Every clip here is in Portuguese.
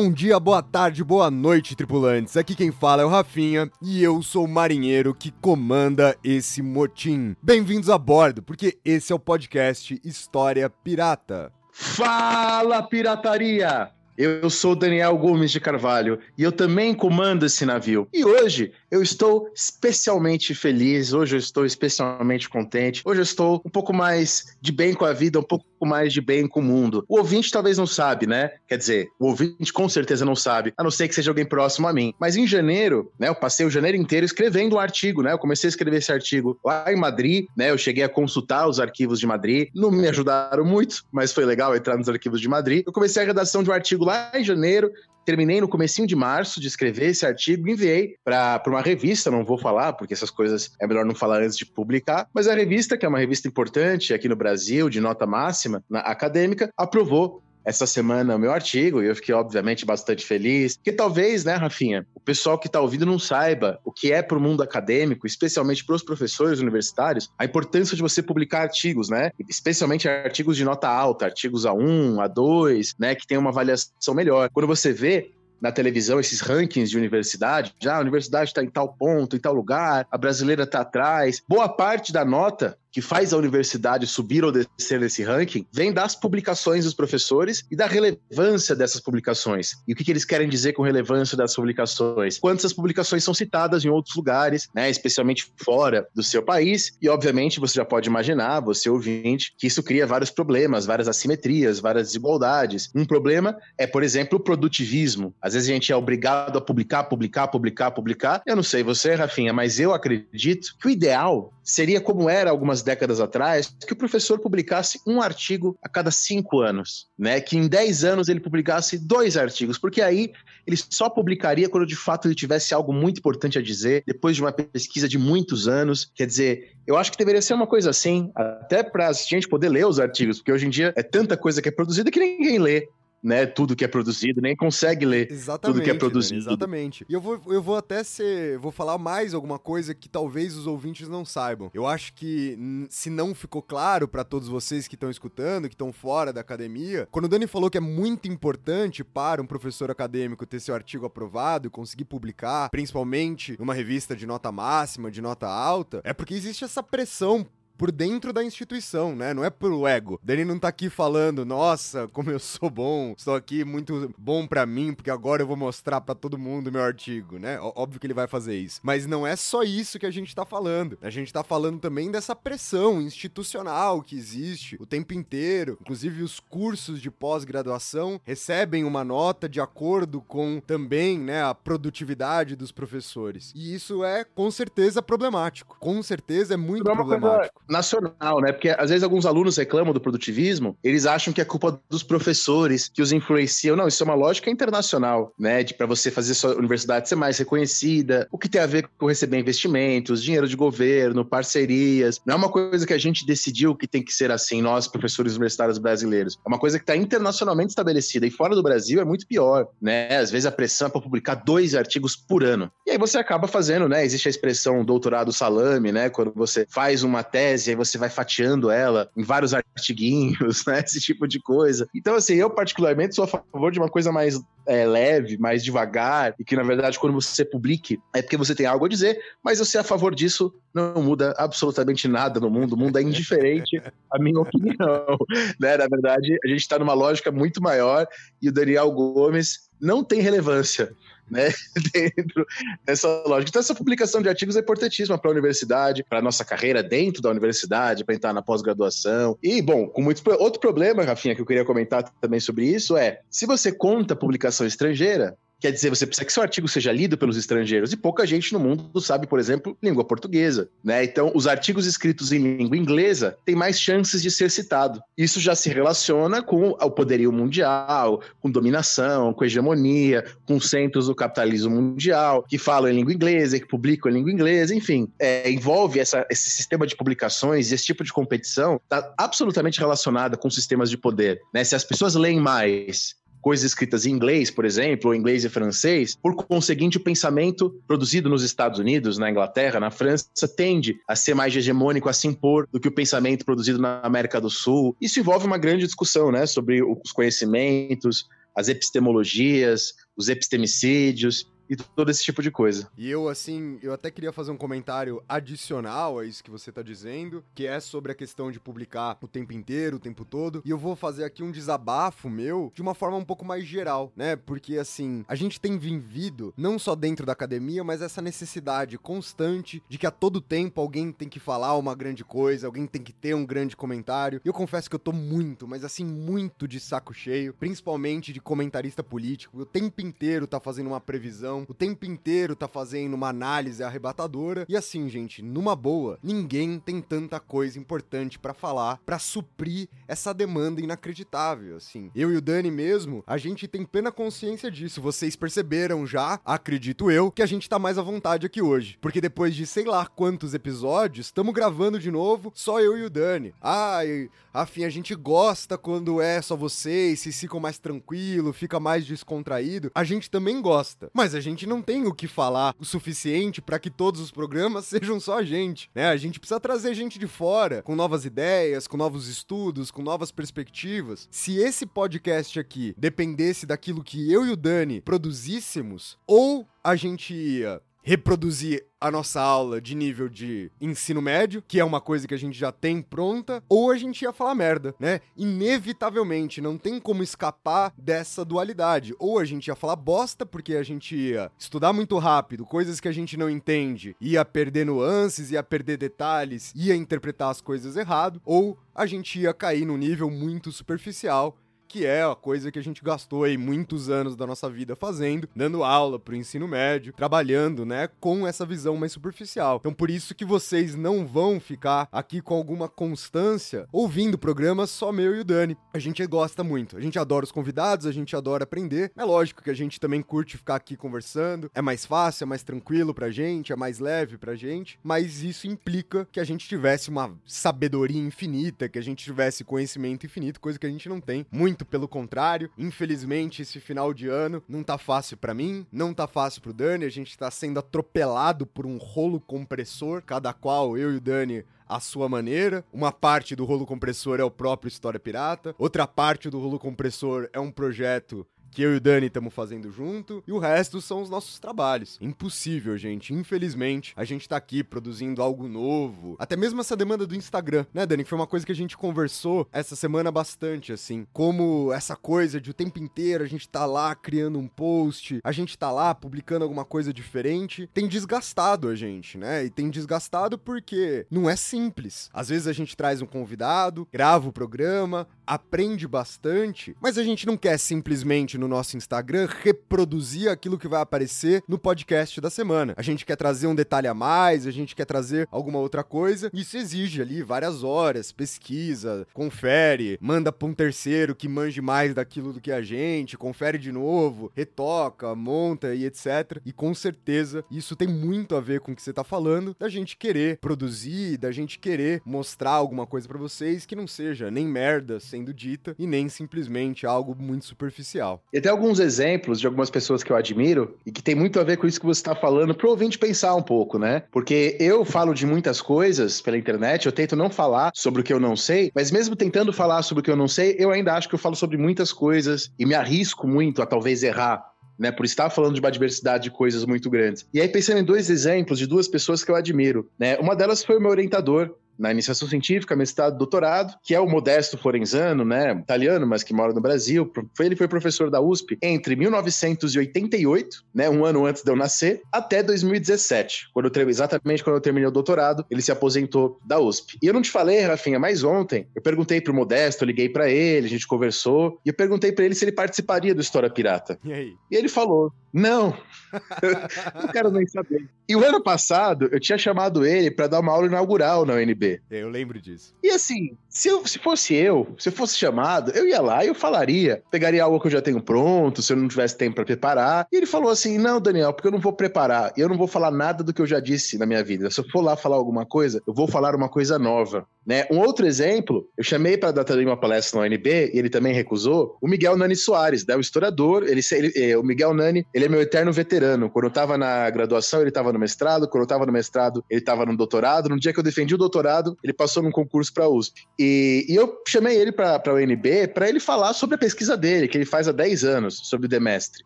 Bom dia, boa tarde, boa noite, tripulantes. Aqui quem fala é o Rafinha e eu sou o marinheiro que comanda esse motim. Bem-vindos a bordo, porque esse é o podcast História Pirata. Fala, pirataria! Eu sou Daniel Gomes de Carvalho e eu também comando esse navio. E hoje eu estou especialmente feliz, hoje eu estou especialmente contente, hoje eu estou um pouco mais de bem com a vida, um pouco mais de bem com o mundo. O ouvinte talvez não sabe, né? Quer dizer, o ouvinte com certeza não sabe, a não ser que seja alguém próximo a mim. Mas em janeiro, né, eu passei o janeiro inteiro escrevendo um artigo, né? Eu comecei a escrever esse artigo lá em Madrid, né? Eu cheguei a consultar os arquivos de Madrid, não me ajudaram muito, mas foi legal entrar nos arquivos de Madrid. Eu comecei a redação de um artigo lá em janeiro, terminei no comecinho de março de escrever esse artigo e enviei para uma revista, não vou falar, porque essas coisas é melhor não falar antes de publicar, mas a revista, que é uma revista importante aqui no Brasil, de nota máxima, na acadêmica, aprovou essa semana o meu artigo e eu fiquei, obviamente, bastante feliz. Que talvez, né, Rafinha, o pessoal que está ouvindo não saiba o que é para o mundo acadêmico, especialmente para os professores universitários, a importância de você publicar artigos, né? Especialmente artigos de nota alta, artigos A1, A2, né, que tem uma avaliação melhor. Quando você vê na televisão esses rankings de universidade, já a universidade está em tal ponto, em tal lugar, a brasileira está atrás. Boa parte da nota que faz a universidade subir ou descer nesse ranking vem das publicações dos professores e da relevância dessas publicações. E o que, que eles querem dizer com relevância das publicações? Quantas publicações são citadas em outros lugares, né, especialmente fora do seu país. E, obviamente, você já pode imaginar, você ouvinte, que isso cria vários problemas, várias assimetrias, várias desigualdades. Um problema é, por exemplo, o produtivismo. Às vezes a gente é obrigado a publicar, publicar, publicar, publicar. Eu não sei você, Rafinha, mas eu acredito que o ideal seria como era algumas décadas atrás, que o professor publicasse um artigo a cada cinco anos, né? Que em dez anos ele publicasse dois artigos, porque aí ele só publicaria quando de fato ele tivesse algo muito importante a dizer, depois de uma pesquisa de muitos anos. Quer dizer, eu acho que deveria ser uma coisa assim, até para a gente poder ler os artigos, porque hoje em dia é tanta coisa que é produzida que ninguém lê né, tudo que é produzido, nem consegue ler Exatamente, tudo que é produzido. velho, exatamente. E eu vou, eu vou até ser. Vou falar mais alguma coisa que talvez os ouvintes não saibam. Eu acho que, se não ficou claro pra todos vocês que estão escutando, que estão fora da academia, quando o Dani falou que é muito importante para um professor acadêmico ter seu artigo aprovado e conseguir publicar, principalmente numa revista de nota máxima, de nota alta, é porque existe essa pressão por dentro da instituição, né? Não é pelo ego. Dani não tá aqui falando, nossa, como eu sou bom, estou aqui muito bom pra mim, porque agora eu vou mostrar pra todo mundo meu artigo, né? Óbvio que ele vai fazer isso. Mas não é só isso que a gente tá falando. A gente tá falando também dessa pressão institucional que existe o tempo inteiro. Inclusive, os cursos de pós-graduação recebem uma nota de acordo com também, né, a produtividade dos professores. E isso é, com certeza, problemático. Com certeza é muito é coisa problemático. Nacional, né? Porque às vezes alguns alunos reclamam do produtivismo, eles acham que é culpa dos professores que os influenciam. Não, isso é uma lógica internacional, né? De para você fazer sua universidade ser mais reconhecida, o que tem a ver com receber investimentos, dinheiro de governo, parcerias. Não é uma coisa que a gente decidiu que tem que ser assim, nós professores universitários brasileiros. É uma coisa que está internacionalmente estabelecida e fora do Brasil é muito pior, né? Às vezes a pressão é para publicar dois artigos por ano. E aí você acaba fazendo, né? Existe a expressão doutorado salame, né? Quando você faz uma tese, aí você vai fatiando ela em vários artiguinhos, né? Esse tipo de coisa. Então, assim, eu particularmente sou a favor de uma coisa mais é, leve, mais devagar, e que, na verdade, quando você publique, é porque você tem algo a dizer, mas eu ser a favor disso não muda absolutamente nada no mundo. O mundo é indiferente, a minha opinião. Né? Na verdade, a gente está numa lógica muito maior e o Daniel Gomes não tem relevância. Né, dentro dessa lógica. Então, essa publicação de artigos é importantíssima para a universidade, para a nossa carreira dentro da universidade, para entrar na pós-graduação. E, bom, com muitos. Outro problema, Rafinha, que eu queria comentar também sobre isso é: se você conta publicação estrangeira, Quer dizer, você precisa que seu artigo seja lido pelos estrangeiros. E pouca gente no mundo sabe, por exemplo, língua portuguesa. Né? Então, os artigos escritos em língua inglesa têm mais chances de ser citado. Isso já se relaciona com o poderio mundial, com dominação, com hegemonia, com centros do capitalismo mundial, que falam em língua inglesa, que publicam em língua inglesa, enfim. É, envolve essa, esse sistema de publicações, esse tipo de competição, está absolutamente relacionada com sistemas de poder. Né? Se as pessoas leem mais coisas escritas em inglês, por exemplo, ou inglês e francês, por conseguinte, o pensamento produzido nos Estados Unidos, na Inglaterra, na França, tende a ser mais hegemônico, a se impor do que o pensamento produzido na América do Sul. Isso envolve uma grande discussão, né, sobre os conhecimentos, as epistemologias, os epistemicídios, e todo esse tipo de coisa. E eu, assim, eu até queria fazer um comentário adicional a isso que você tá dizendo, que é sobre a questão de publicar o tempo inteiro, o tempo todo. E eu vou fazer aqui um desabafo meu de uma forma um pouco mais geral, né? Porque, assim, a gente tem vivido, não só dentro da academia, mas essa necessidade constante de que a todo tempo alguém tem que falar uma grande coisa, alguém tem que ter um grande comentário. E eu confesso que eu tô muito, mas assim, muito de saco cheio, principalmente de comentarista político. O tempo inteiro tá fazendo uma previsão o tempo inteiro tá fazendo uma análise arrebatadora. E assim, gente, numa boa, ninguém tem tanta coisa importante para falar para suprir essa demanda inacreditável, assim. Eu e o Dani mesmo, a gente tem plena consciência disso. Vocês perceberam já, acredito eu, que a gente tá mais à vontade aqui hoje. Porque depois de sei lá quantos episódios, estamos gravando de novo, só eu e o Dani. Ai, afim, a gente gosta quando é só vocês, se ficam mais tranquilo, fica mais descontraído. A gente também gosta. Mas a gente gente não tem o que falar o suficiente para que todos os programas sejam só a gente, né? A gente precisa trazer gente de fora, com novas ideias, com novos estudos, com novas perspectivas. Se esse podcast aqui dependesse daquilo que eu e o Dani produzíssemos, ou a gente ia reproduzir a nossa aula de nível de ensino médio, que é uma coisa que a gente já tem pronta, ou a gente ia falar merda, né? Inevitavelmente, não tem como escapar dessa dualidade. Ou a gente ia falar bosta, porque a gente ia estudar muito rápido, coisas que a gente não entende, ia perder nuances, ia perder detalhes, ia interpretar as coisas errado, ou a gente ia cair num nível muito superficial que é a coisa que a gente gastou aí muitos anos da nossa vida fazendo, dando aula pro ensino médio, trabalhando, né, com essa visão mais superficial. Então por isso que vocês não vão ficar aqui com alguma constância ouvindo programas só meu e o Dani. A gente gosta muito, a gente adora os convidados, a gente adora aprender. É lógico que a gente também curte ficar aqui conversando, é mais fácil, é mais tranquilo pra gente, é mais leve pra gente, mas isso implica que a gente tivesse uma sabedoria infinita, que a gente tivesse conhecimento infinito, coisa que a gente não tem. Muito muito pelo contrário. Infelizmente, esse final de ano não tá fácil para mim, não tá fácil pro Dani. A gente tá sendo atropelado por um rolo compressor, cada qual eu e o Dani à sua maneira. Uma parte do rolo compressor é o próprio História Pirata, outra parte do rolo compressor é um projeto que eu e o Dani estamos fazendo junto, e o resto são os nossos trabalhos. Impossível, gente. Infelizmente, a gente tá aqui produzindo algo novo. Até mesmo essa demanda do Instagram, né, Dani? Que foi uma coisa que a gente conversou essa semana bastante, assim. Como essa coisa de o tempo inteiro a gente tá lá criando um post, a gente tá lá publicando alguma coisa diferente, tem desgastado a gente, né? E tem desgastado porque não é simples. Às vezes a gente traz um convidado, grava o programa, aprende bastante, mas a gente não quer simplesmente no nosso Instagram reproduzir aquilo que vai aparecer no podcast da semana. A gente quer trazer um detalhe a mais, a gente quer trazer alguma outra coisa. Isso exige ali várias horas, pesquisa, confere, manda para um terceiro que manje mais daquilo do que a gente, confere de novo, retoca, monta e etc. E com certeza isso tem muito a ver com o que você tá falando, da gente querer produzir, da gente querer mostrar alguma coisa para vocês que não seja nem merda, sendo dita e nem simplesmente algo muito superficial. E tem alguns exemplos de algumas pessoas que eu admiro e que tem muito a ver com isso que você está falando, pro ouvinte pensar um pouco, né? Porque eu falo de muitas coisas pela internet, eu tento não falar sobre o que eu não sei, mas mesmo tentando falar sobre o que eu não sei, eu ainda acho que eu falo sobre muitas coisas e me arrisco muito a talvez errar né, por estar falando de uma diversidade de coisas muito grandes. E aí, pensando em dois exemplos de duas pessoas que eu admiro, né, uma delas foi o meu orientador na iniciação científica, mestrado, doutorado, que é o Modesto Forenzano, né, italiano, mas que mora no Brasil. Ele foi professor da USP entre 1988, né, um ano antes de eu nascer, até 2017, quando eu, exatamente quando eu terminei o doutorado, ele se aposentou da USP. E eu não te falei, Rafinha, mas ontem eu perguntei pro Modesto, eu liguei para ele, a gente conversou, e eu perguntei para ele se ele participaria do História Pirata. E aí? E ele falou: não, não quero nem saber. E o ano passado, eu tinha chamado ele para dar uma aula inaugural na UNB. Eu lembro disso. E assim, se, eu, se fosse eu, se eu fosse chamado, eu ia lá e eu falaria. Pegaria algo que eu já tenho pronto, se eu não tivesse tempo para preparar. E ele falou assim: não, Daniel, porque eu não vou preparar. E eu não vou falar nada do que eu já disse na minha vida. Se eu for lá falar alguma coisa, eu vou falar uma coisa nova. Né? Um outro exemplo, eu chamei para dar também uma palestra na UNB, e ele também recusou, o Miguel Nani Soares, né? o historiador. Ele, ele, é, o Miguel Nani, ele é meu eterno veterano. Quando eu estava na graduação, ele estava no mestrado. Quando eu estava no mestrado, ele estava no doutorado. No dia que eu defendi o doutorado, ele passou num concurso para a USP. E, e, eu chamei ele para a UNB para ele falar sobre a pesquisa dele, que ele faz há 10 anos, sobre o Demestre.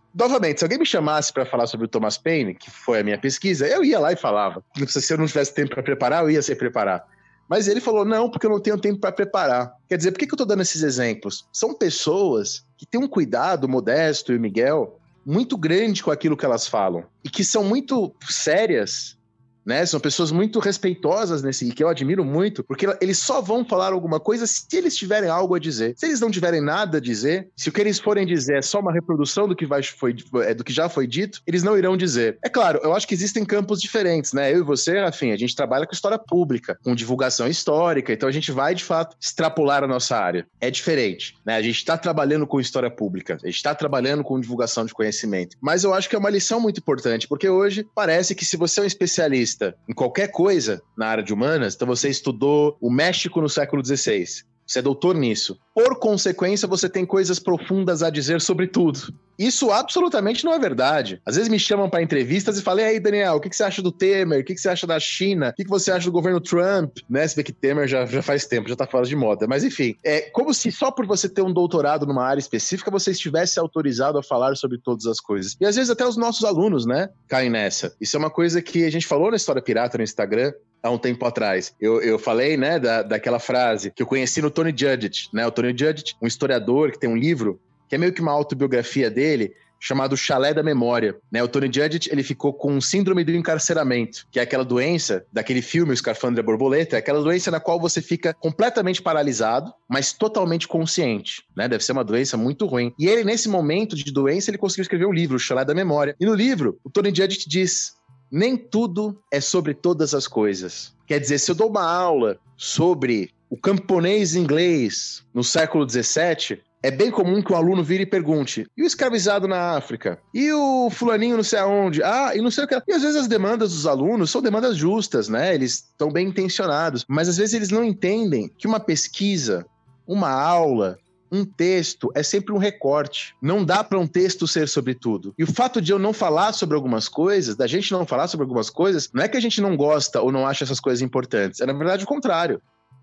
Novamente, se alguém me chamasse para falar sobre o Thomas Paine, que foi a minha pesquisa, eu ia lá e falava. Se eu não tivesse tempo para preparar, eu ia sem preparar. Mas ele falou: não, porque eu não tenho tempo para preparar. Quer dizer, por que, que eu estou dando esses exemplos? São pessoas que têm um cuidado, Modesto e Miguel, muito grande com aquilo que elas falam. E que são muito sérias né? São pessoas muito respeitosas nesse, e que eu admiro muito, porque eles só vão falar alguma coisa se eles tiverem algo a dizer. Se eles não tiverem nada a dizer, se o que eles forem dizer é só uma reprodução do que, vai, foi, é, do que já foi dito, eles não irão dizer. É claro, eu acho que existem campos diferentes, né? Eu e você, afim, a gente trabalha com história pública, com divulgação histórica, então a gente vai, de fato, extrapolar a nossa área. É diferente, né? A gente está trabalhando com história pública, a gente está trabalhando com divulgação de conhecimento. Mas eu acho que é uma lição muito importante, porque hoje parece que se você é um especialista especialista em qualquer coisa na área de humanas, então você estudou o México no século XVI, você é doutor nisso. Por consequência, você tem coisas profundas a dizer sobre tudo. Isso absolutamente não é verdade. Às vezes me chamam para entrevistas e falam: aí, Daniel, o que, você acha do Temer? O que, você acha da China? O que, você acha do governo Trump? Né? Você vê que Temer já, já faz tempo, já tá fora de moda. Mas enfim, é como se só por você ter um doutorado numa área específica você estivesse autorizado a falar sobre todas as coisas. E às vezes até os nossos alunos, né, caem nessa. Isso é uma coisa que a gente falou na História Pirata no Instagram há um tempo atrás. Eu, eu falei, né, da, daquela frase que eu conheci no Tony Judge, né? O Tony Judge, um historiador que tem um livro que é meio que uma autobiografia dele, chamado Chalé da Memória. Né? O Tony Judge ele ficou com síndrome do encarceramento, que é aquela doença daquele filme, O Escafandra Borboleta, é aquela doença na qual você fica completamente paralisado, mas totalmente consciente. Né? Deve ser uma doença muito ruim. E ele, nesse momento de doença, ele conseguiu escrever um livro, O Chalé da Memória. E no livro, o Tony Judge diz nem tudo é sobre todas as coisas. Quer dizer, se eu dou uma aula sobre o camponês inglês no século XVII, é bem comum que um aluno vire e pergunte: e o escravizado na África? E o fulaninho não sei aonde? Ah, e não sei o que. E às vezes as demandas dos alunos são demandas justas, né? Eles estão bem intencionados, mas às vezes eles não entendem que uma pesquisa, uma aula, um texto é sempre um recorte. Não dá para um texto ser sobre tudo. E o fato de eu não falar sobre algumas coisas, da gente não falar sobre algumas coisas, não é que a gente não gosta ou não acha essas coisas importantes. É na verdade o contrário.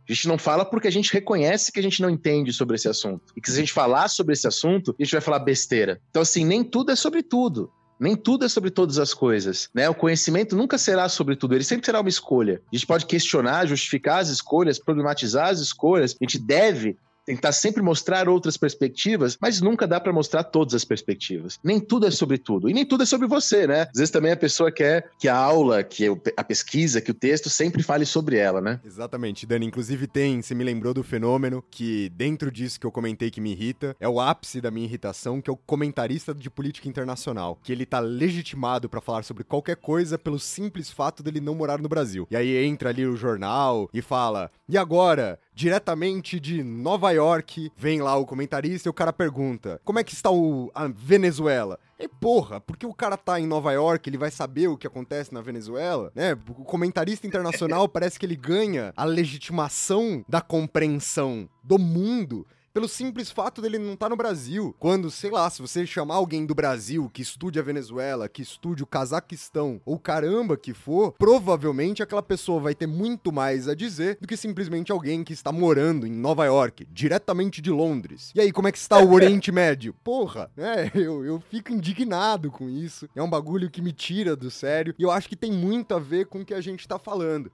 A gente não fala porque a gente reconhece que a gente não entende sobre esse assunto. E que se a gente falar sobre esse assunto, a gente vai falar besteira. Então, assim, nem tudo é sobre tudo. Nem tudo é sobre todas as coisas, né? O conhecimento nunca será sobre tudo, ele sempre será uma escolha. A gente pode questionar, justificar as escolhas, problematizar as escolhas. A gente deve tentar sempre mostrar outras perspectivas, mas nunca dá para mostrar todas as perspectivas. Nem tudo é sobre tudo. E nem tudo é sobre você, né? Às vezes também a pessoa quer que a aula, que a pesquisa, que o texto sempre fale sobre ela, né? Exatamente, Dani. Inclusive tem, você me lembrou do fenômeno que dentro disso que eu comentei que me irrita, é o ápice da minha irritação, que é o comentarista de política internacional, que ele tá legitimado para falar sobre qualquer coisa pelo simples fato dele não morar no Brasil. E aí entra ali o jornal e fala: "E agora, diretamente de Nova York, vem lá o comentarista e o cara pergunta: Como é que está o, a Venezuela? E porra, porque o cara tá em Nova York, ele vai saber o que acontece na Venezuela, né? O comentarista internacional parece que ele ganha a legitimação da compreensão do mundo pelo simples fato dele não estar tá no Brasil. Quando, sei lá, se você chamar alguém do Brasil que estude a Venezuela, que estude o Cazaquistão ou caramba que for, provavelmente aquela pessoa vai ter muito mais a dizer do que simplesmente alguém que está morando em Nova York, diretamente de Londres. E aí, como é que está o Oriente Médio? Porra, é, eu, eu fico indignado com isso. É um bagulho que me tira do sério e eu acho que tem muito a ver com o que a gente está falando.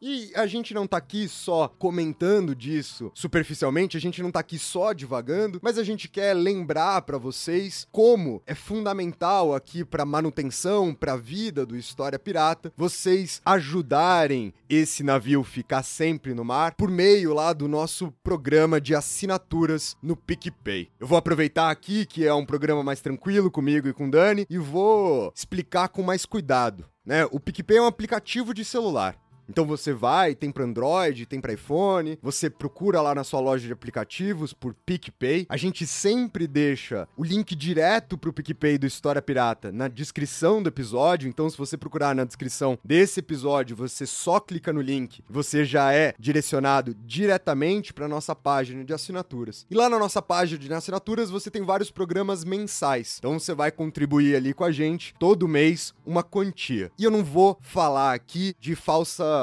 E a gente não tá aqui só comentando disso superficialmente, a gente não tá aqui só divagando, mas a gente quer lembrar para vocês como é fundamental aqui para manutenção, para a vida do História Pirata, vocês ajudarem esse navio ficar sempre no mar por meio lá do nosso programa de assinaturas no PicPay. Eu vou aproveitar aqui que é um programa mais tranquilo comigo e com Dani e vou explicar com mais cuidado. Né? O PicPay é um aplicativo de celular. Então você vai, tem para Android, tem para iPhone, você procura lá na sua loja de aplicativos por PicPay. A gente sempre deixa o link direto pro PicPay do História Pirata na descrição do episódio. Então se você procurar na descrição desse episódio, você só clica no link, você já é direcionado diretamente para nossa página de assinaturas. E lá na nossa página de assinaturas você tem vários programas mensais. Então você vai contribuir ali com a gente todo mês uma quantia. E eu não vou falar aqui de falsa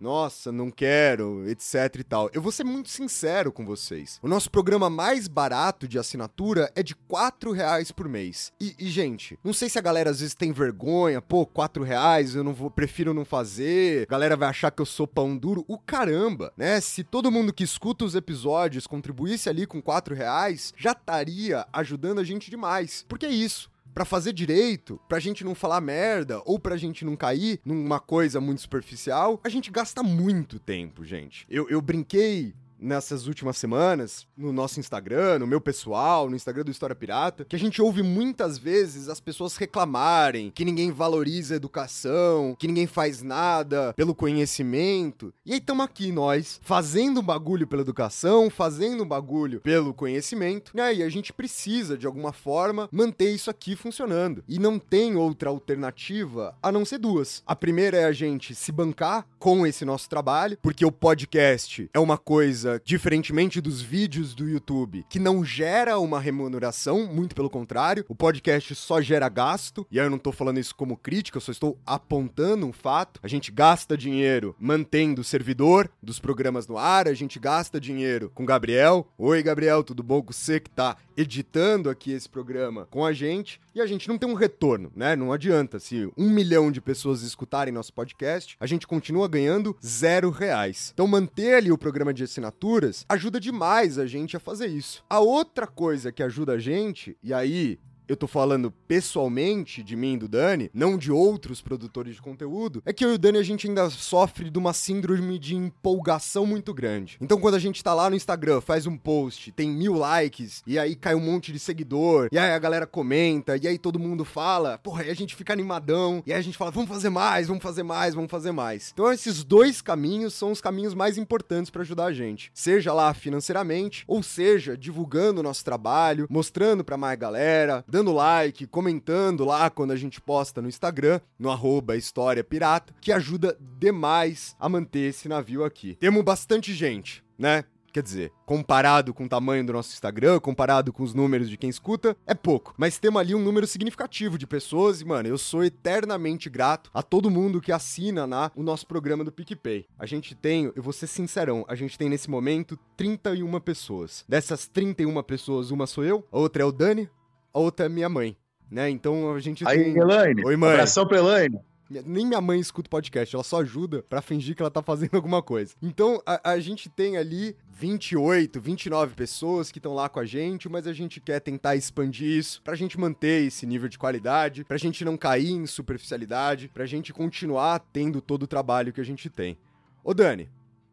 nossa, não quero, etc e tal. Eu vou ser muito sincero com vocês. O nosso programa mais barato de assinatura é de 4 reais por mês. E, e, gente, não sei se a galera às vezes tem vergonha, pô, 4 reais, eu não vou, prefiro não fazer, a galera vai achar que eu sou pão duro. O caramba, né? Se todo mundo que escuta os episódios contribuísse ali com 4 reais, já estaria ajudando a gente demais. Porque é isso para fazer direito, pra gente não falar merda ou pra gente não cair numa coisa muito superficial, a gente gasta muito tempo, gente. Eu, eu brinquei nessas últimas semanas, no nosso Instagram, no meu pessoal, no Instagram do História Pirata, que a gente ouve muitas vezes as pessoas reclamarem que ninguém valoriza a educação, que ninguém faz nada pelo conhecimento. E aí estamos aqui nós, fazendo um bagulho pela educação, fazendo um bagulho pelo conhecimento, né? E a gente precisa, de alguma forma, manter isso aqui funcionando. E não tem outra alternativa a não ser duas. A primeira é a gente se bancar com esse nosso trabalho, porque o podcast é uma coisa coisa, diferentemente dos vídeos do YouTube, que não gera uma remuneração, muito pelo contrário, o podcast só gera gasto, e aí eu não tô falando isso como crítica, eu só estou apontando um fato. A gente gasta dinheiro mantendo o servidor dos programas no ar, a gente gasta dinheiro com Gabriel. Oi, Gabriel, tudo bom com você que tá editando aqui esse programa com a gente e a gente não tem um retorno, né? Não adianta. Se um milhão de pessoas escutarem nosso podcast, a gente continua ganhando zero reais. Então manter ali o programa de assinaturas ajuda demais a gente a fazer isso. A outra coisa que ajuda a gente, e aí eu tô falando pessoalmente de mim e do Dani, não de outros produtores de conteúdo, é que eu e o Dani a gente ainda sofre de uma síndrome de empolgação muito grande. Então quando a gente tá lá no Instagram, faz um post, tem mil likes, e aí cai um monte de seguidor, e aí a galera comenta, e aí todo mundo fala, porra, aí a gente fica animadão, e aí a gente fala, vamos fazer mais, vamos fazer mais, vamos fazer mais. Então esses dois caminhos são os caminhos mais importantes para ajudar a gente. Seja lá financeiramente, ou seja, divulgando o nosso trabalho, mostrando para mais galera, dando dando like, comentando lá quando a gente posta no Instagram, no arroba História Pirata, que ajuda demais a manter esse navio aqui. Temos bastante gente, né? Quer dizer, comparado com o tamanho do nosso Instagram, comparado com os números de quem escuta, é pouco. Mas temos ali um número significativo de pessoas e, mano, eu sou eternamente grato a todo mundo que assina na, o nosso programa do PicPay. A gente tem, eu vou ser sincerão, a gente tem nesse momento 31 pessoas. Dessas 31 pessoas, uma sou eu, a outra é o Dani, a outra é minha mãe, né? Então a gente Aí, tem... Elaine. Oi, mãe. Abração pra Elaine. Nem minha mãe escuta podcast, ela só ajuda para fingir que ela tá fazendo alguma coisa. Então, a, a gente tem ali 28, 29 pessoas que estão lá com a gente, mas a gente quer tentar expandir isso pra gente manter esse nível de qualidade, pra gente não cair em superficialidade, pra gente continuar tendo todo o trabalho que a gente tem. Ô Dani,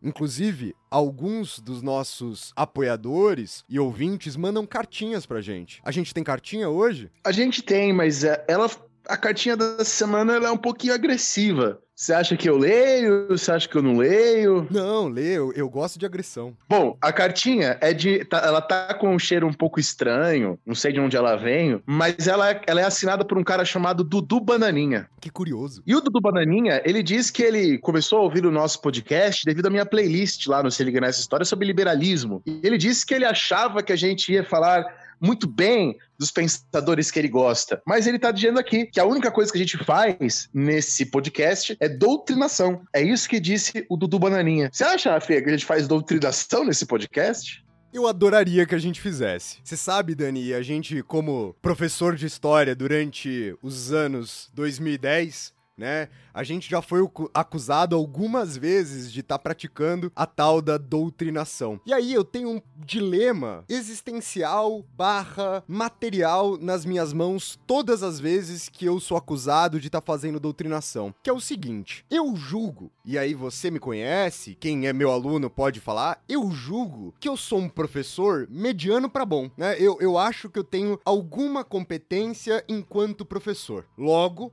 Inclusive, alguns dos nossos apoiadores e ouvintes mandam cartinhas pra gente. A gente tem cartinha hoje? A gente tem, mas é, ela a cartinha da semana ela é um pouquinho agressiva. Você acha que eu leio? Você acha que eu não leio? Não, leio. Eu gosto de agressão. Bom, a cartinha é de. Tá, ela tá com um cheiro um pouco estranho. Não sei de onde ela vem, mas ela, ela é assinada por um cara chamado Dudu Bananinha. Que curioso. E o Dudu Bananinha, ele diz que ele começou a ouvir o nosso podcast devido à minha playlist lá no Se Liga Nessa História sobre liberalismo. E ele disse que ele achava que a gente ia falar muito bem dos pensadores que ele gosta. Mas ele tá dizendo aqui que a única coisa que a gente faz nesse podcast é doutrinação. É isso que disse o Dudu Bananinha. Você acha, Fê, que a gente faz doutrinação nesse podcast? Eu adoraria que a gente fizesse. Você sabe, Dani, a gente, como professor de história durante os anos 2010, né? A gente já foi acusado algumas vezes de estar tá praticando a tal da doutrinação. E aí eu tenho um dilema existencial barra material nas minhas mãos todas as vezes que eu sou acusado de estar tá fazendo doutrinação. Que é o seguinte: eu julgo, e aí você me conhece, quem é meu aluno pode falar, eu julgo que eu sou um professor mediano para bom, né? Eu, eu acho que eu tenho alguma competência enquanto professor. Logo,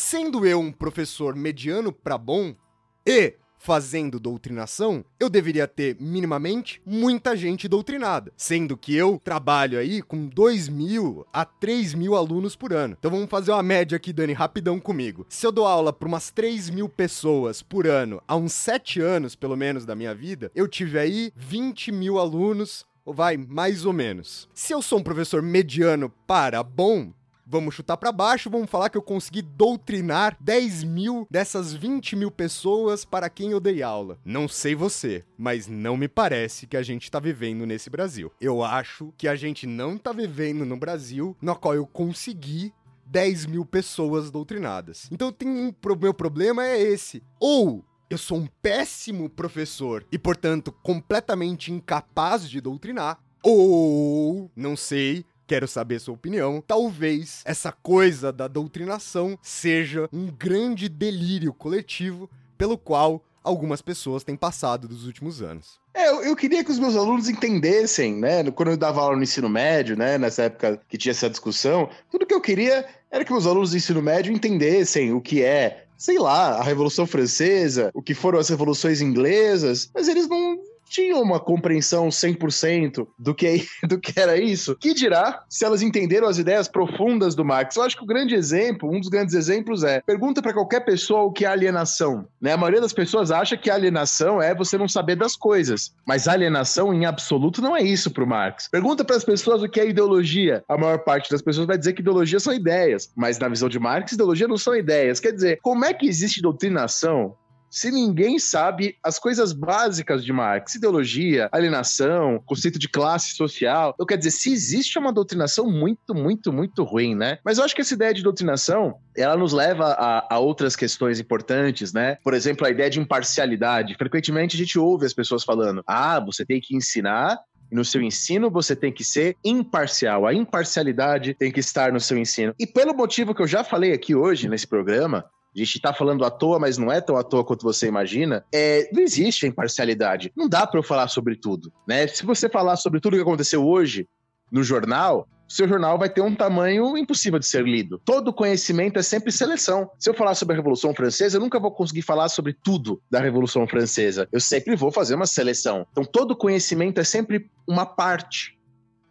Sendo eu um professor mediano para bom e fazendo doutrinação, eu deveria ter minimamente muita gente doutrinada, sendo que eu trabalho aí com 2 mil a 3 mil alunos por ano. Então vamos fazer uma média aqui, Dani, rapidão comigo. Se eu dou aula para umas 3 mil pessoas por ano, há uns 7 anos pelo menos da minha vida, eu tive aí 20 mil alunos ou vai, mais ou menos. Se eu sou um professor mediano para bom, Vamos chutar para baixo, vamos falar que eu consegui doutrinar 10 mil dessas 20 mil pessoas para quem eu dei aula. Não sei você, mas não me parece que a gente tá vivendo nesse Brasil. Eu acho que a gente não tá vivendo no Brasil no qual eu consegui 10 mil pessoas doutrinadas. Então tem um meu problema é esse. Ou eu sou um péssimo professor e, portanto, completamente incapaz de doutrinar. Ou, não sei, Quero saber sua opinião. Talvez essa coisa da doutrinação seja um grande delírio coletivo pelo qual algumas pessoas têm passado dos últimos anos. É, eu, eu, queria que os meus alunos entendessem, né? Quando eu dava aula no ensino médio, né? Nessa época que tinha essa discussão, tudo que eu queria era que meus alunos do ensino médio entendessem o que é, sei lá, a Revolução Francesa, o que foram as revoluções inglesas, mas eles não tinham uma compreensão 100% do que, do que era isso. Que dirá se elas entenderam as ideias profundas do Marx? Eu acho que o grande exemplo, um dos grandes exemplos é, pergunta para qualquer pessoa o que é alienação. Né? A maioria das pessoas acha que alienação é você não saber das coisas, mas alienação em absoluto não é isso para o Marx. Pergunta para as pessoas o que é ideologia. A maior parte das pessoas vai dizer que ideologia são ideias, mas na visão de Marx, ideologia não são ideias. Quer dizer, como é que existe doutrinação se ninguém sabe as coisas básicas de Marx, ideologia, alienação, conceito de classe social, eu quero dizer, se existe uma doutrinação muito, muito, muito ruim, né? Mas eu acho que essa ideia de doutrinação, ela nos leva a, a outras questões importantes, né? Por exemplo, a ideia de imparcialidade. Frequentemente a gente ouve as pessoas falando: ah, você tem que ensinar e no seu ensino você tem que ser imparcial. A imparcialidade tem que estar no seu ensino. E pelo motivo que eu já falei aqui hoje nesse programa, a gente tá falando à toa, mas não é tão à toa quanto você imagina, é, não existe a imparcialidade. Não dá para eu falar sobre tudo, né? Se você falar sobre tudo que aconteceu hoje no jornal, seu jornal vai ter um tamanho impossível de ser lido. Todo conhecimento é sempre seleção. Se eu falar sobre a Revolução Francesa, eu nunca vou conseguir falar sobre tudo da Revolução Francesa. Eu sempre vou fazer uma seleção. Então, todo conhecimento é sempre uma parte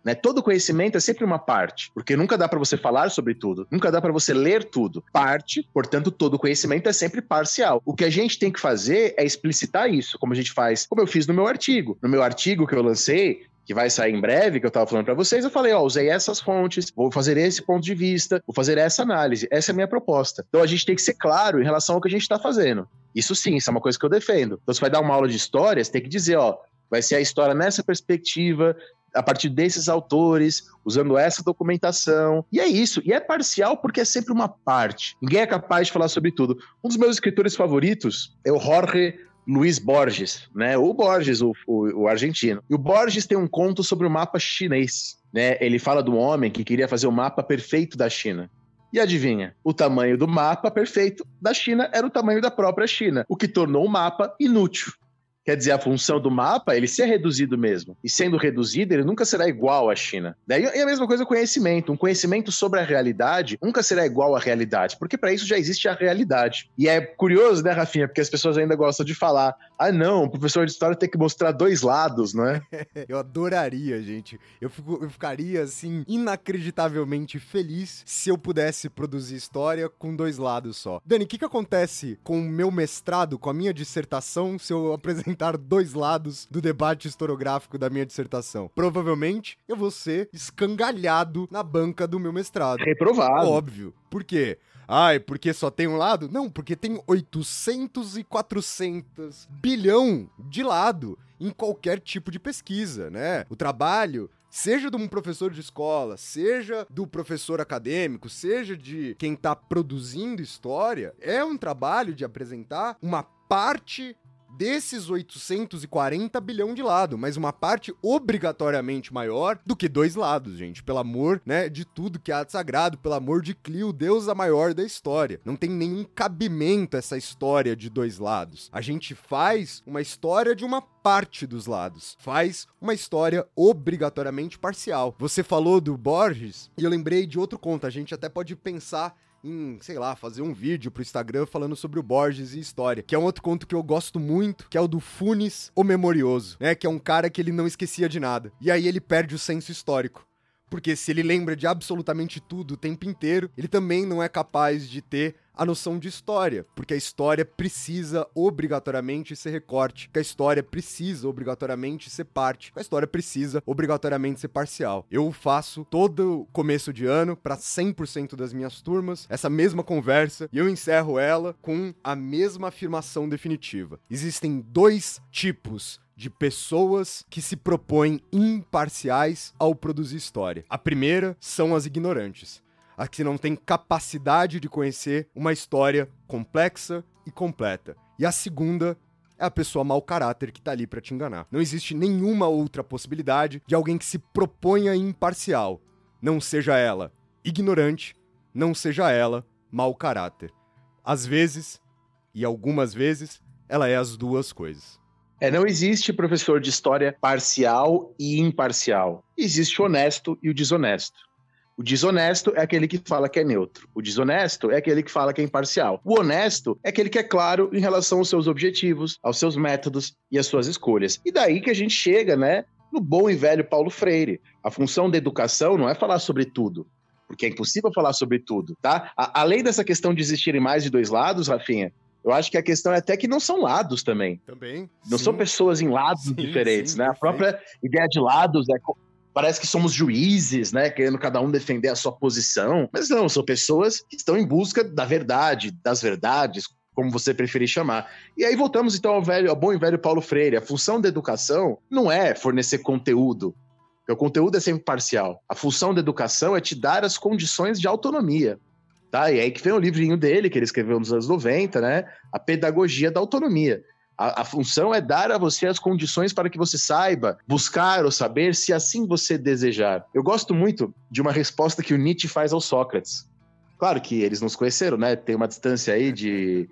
né? Todo conhecimento é sempre uma parte, porque nunca dá para você falar sobre tudo, nunca dá para você ler tudo. Parte, portanto, todo conhecimento é sempre parcial. O que a gente tem que fazer é explicitar isso, como a gente faz, como eu fiz no meu artigo. No meu artigo que eu lancei, que vai sair em breve, que eu estava falando para vocês, eu falei, ó, usei essas fontes, vou fazer esse ponto de vista, vou fazer essa análise, essa é a minha proposta. Então a gente tem que ser claro em relação ao que a gente está fazendo. Isso sim, isso é uma coisa que eu defendo. Então você vai dar uma aula de história, você tem que dizer, ó, vai ser a história nessa perspectiva, a partir desses autores, usando essa documentação. E é isso. E é parcial porque é sempre uma parte. Ninguém é capaz de falar sobre tudo. Um dos meus escritores favoritos é o Jorge Luiz Borges, né? O Borges, o, o, o, argentino. E o Borges tem um conto sobre o mapa chinês, né? Ele fala do homem que queria fazer o mapa perfeito da China. E adivinha? O tamanho do mapa perfeito da China era o tamanho da própria China, o que tornou o mapa inútil. Quer dizer, a função do mapa, ele ser reduzido mesmo. E sendo reduzido, ele nunca será igual à China. Daí é a mesma coisa o conhecimento. Um conhecimento sobre a realidade nunca será igual à realidade, porque para isso já existe a realidade. E é curioso, né, Rafinha? Porque as pessoas ainda gostam de falar: ah, não, o professor de história tem que mostrar dois lados, não é? eu adoraria, gente. Eu, fico, eu ficaria, assim, inacreditavelmente feliz se eu pudesse produzir história com dois lados só. Dani, o que, que acontece com o meu mestrado, com a minha dissertação, se eu apresentar apresentar dois lados do debate historiográfico da minha dissertação. Provavelmente eu vou ser escangalhado na banca do meu mestrado. Reprovado. Óbvio. Por quê? Ai, porque só tem um lado? Não, porque tem 800 e 400 bilhão de lado em qualquer tipo de pesquisa, né? O trabalho seja de um professor de escola, seja do professor acadêmico, seja de quem tá produzindo história, é um trabalho de apresentar uma parte desses 840 bilhão de lado, mas uma parte obrigatoriamente maior do que dois lados, gente. Pelo amor, né, de tudo que há de sagrado, pelo amor de Clio, deusa maior da história. Não tem nenhum cabimento essa história de dois lados. A gente faz uma história de uma parte dos lados. Faz uma história obrigatoriamente parcial. Você falou do Borges e eu lembrei de outro conto. A gente até pode pensar em, sei lá, fazer um vídeo pro Instagram falando sobre o Borges e história, que é um outro conto que eu gosto muito, que é o do Funes, o Memorioso, né? Que é um cara que ele não esquecia de nada. E aí ele perde o senso histórico. Porque se ele lembra de absolutamente tudo o tempo inteiro, ele também não é capaz de ter a noção de história, porque a história precisa obrigatoriamente ser recorte, que a história precisa obrigatoriamente ser parte, que a história precisa obrigatoriamente ser parcial. Eu faço todo começo de ano para 100% das minhas turmas essa mesma conversa e eu encerro ela com a mesma afirmação definitiva. Existem dois tipos de pessoas que se propõem imparciais ao produzir história. A primeira são as ignorantes a que não tem capacidade de conhecer uma história complexa e completa. E a segunda é a pessoa mau caráter que tá ali para te enganar. Não existe nenhuma outra possibilidade de alguém que se proponha imparcial. Não seja ela ignorante, não seja ela mau caráter. Às vezes, e algumas vezes, ela é as duas coisas. É, não existe professor de história parcial e imparcial. Existe o honesto e o desonesto. O desonesto é aquele que fala que é neutro. O desonesto é aquele que fala que é imparcial. O honesto é aquele que é claro em relação aos seus objetivos, aos seus métodos e às suas escolhas. E daí que a gente chega, né, no bom e velho Paulo Freire. A função da educação não é falar sobre tudo, porque é impossível falar sobre tudo, tá? A, além dessa questão de existirem mais de dois lados, Rafinha, eu acho que a questão é até que não são lados também. Também. Não sim. são pessoas em lados Sim, diferentes, sim, né? A própria ideia de lados é parece que somos juízes, né? Querendo cada um defender a sua posição. Mas não, são pessoas que estão em busca da verdade, das verdades, como você preferir chamar. E aí voltamos então ao velho, ao bom e velho Paulo Freire. A função da educação não é fornecer conteúdo. Porque o conteúdo é sempre parcial. A função da educação é te dar as condições de autonomia. Tá? E aí que vem o livrinho dele, que ele escreveu nos anos 90, né? A pedagogia da autonomia. A, a função é dar a você as condições para que você saiba buscar ou saber se assim você desejar. Eu gosto muito de uma resposta que o Nietzsche faz ao Sócrates. Claro que eles nos conheceram, né? Tem uma distância aí de.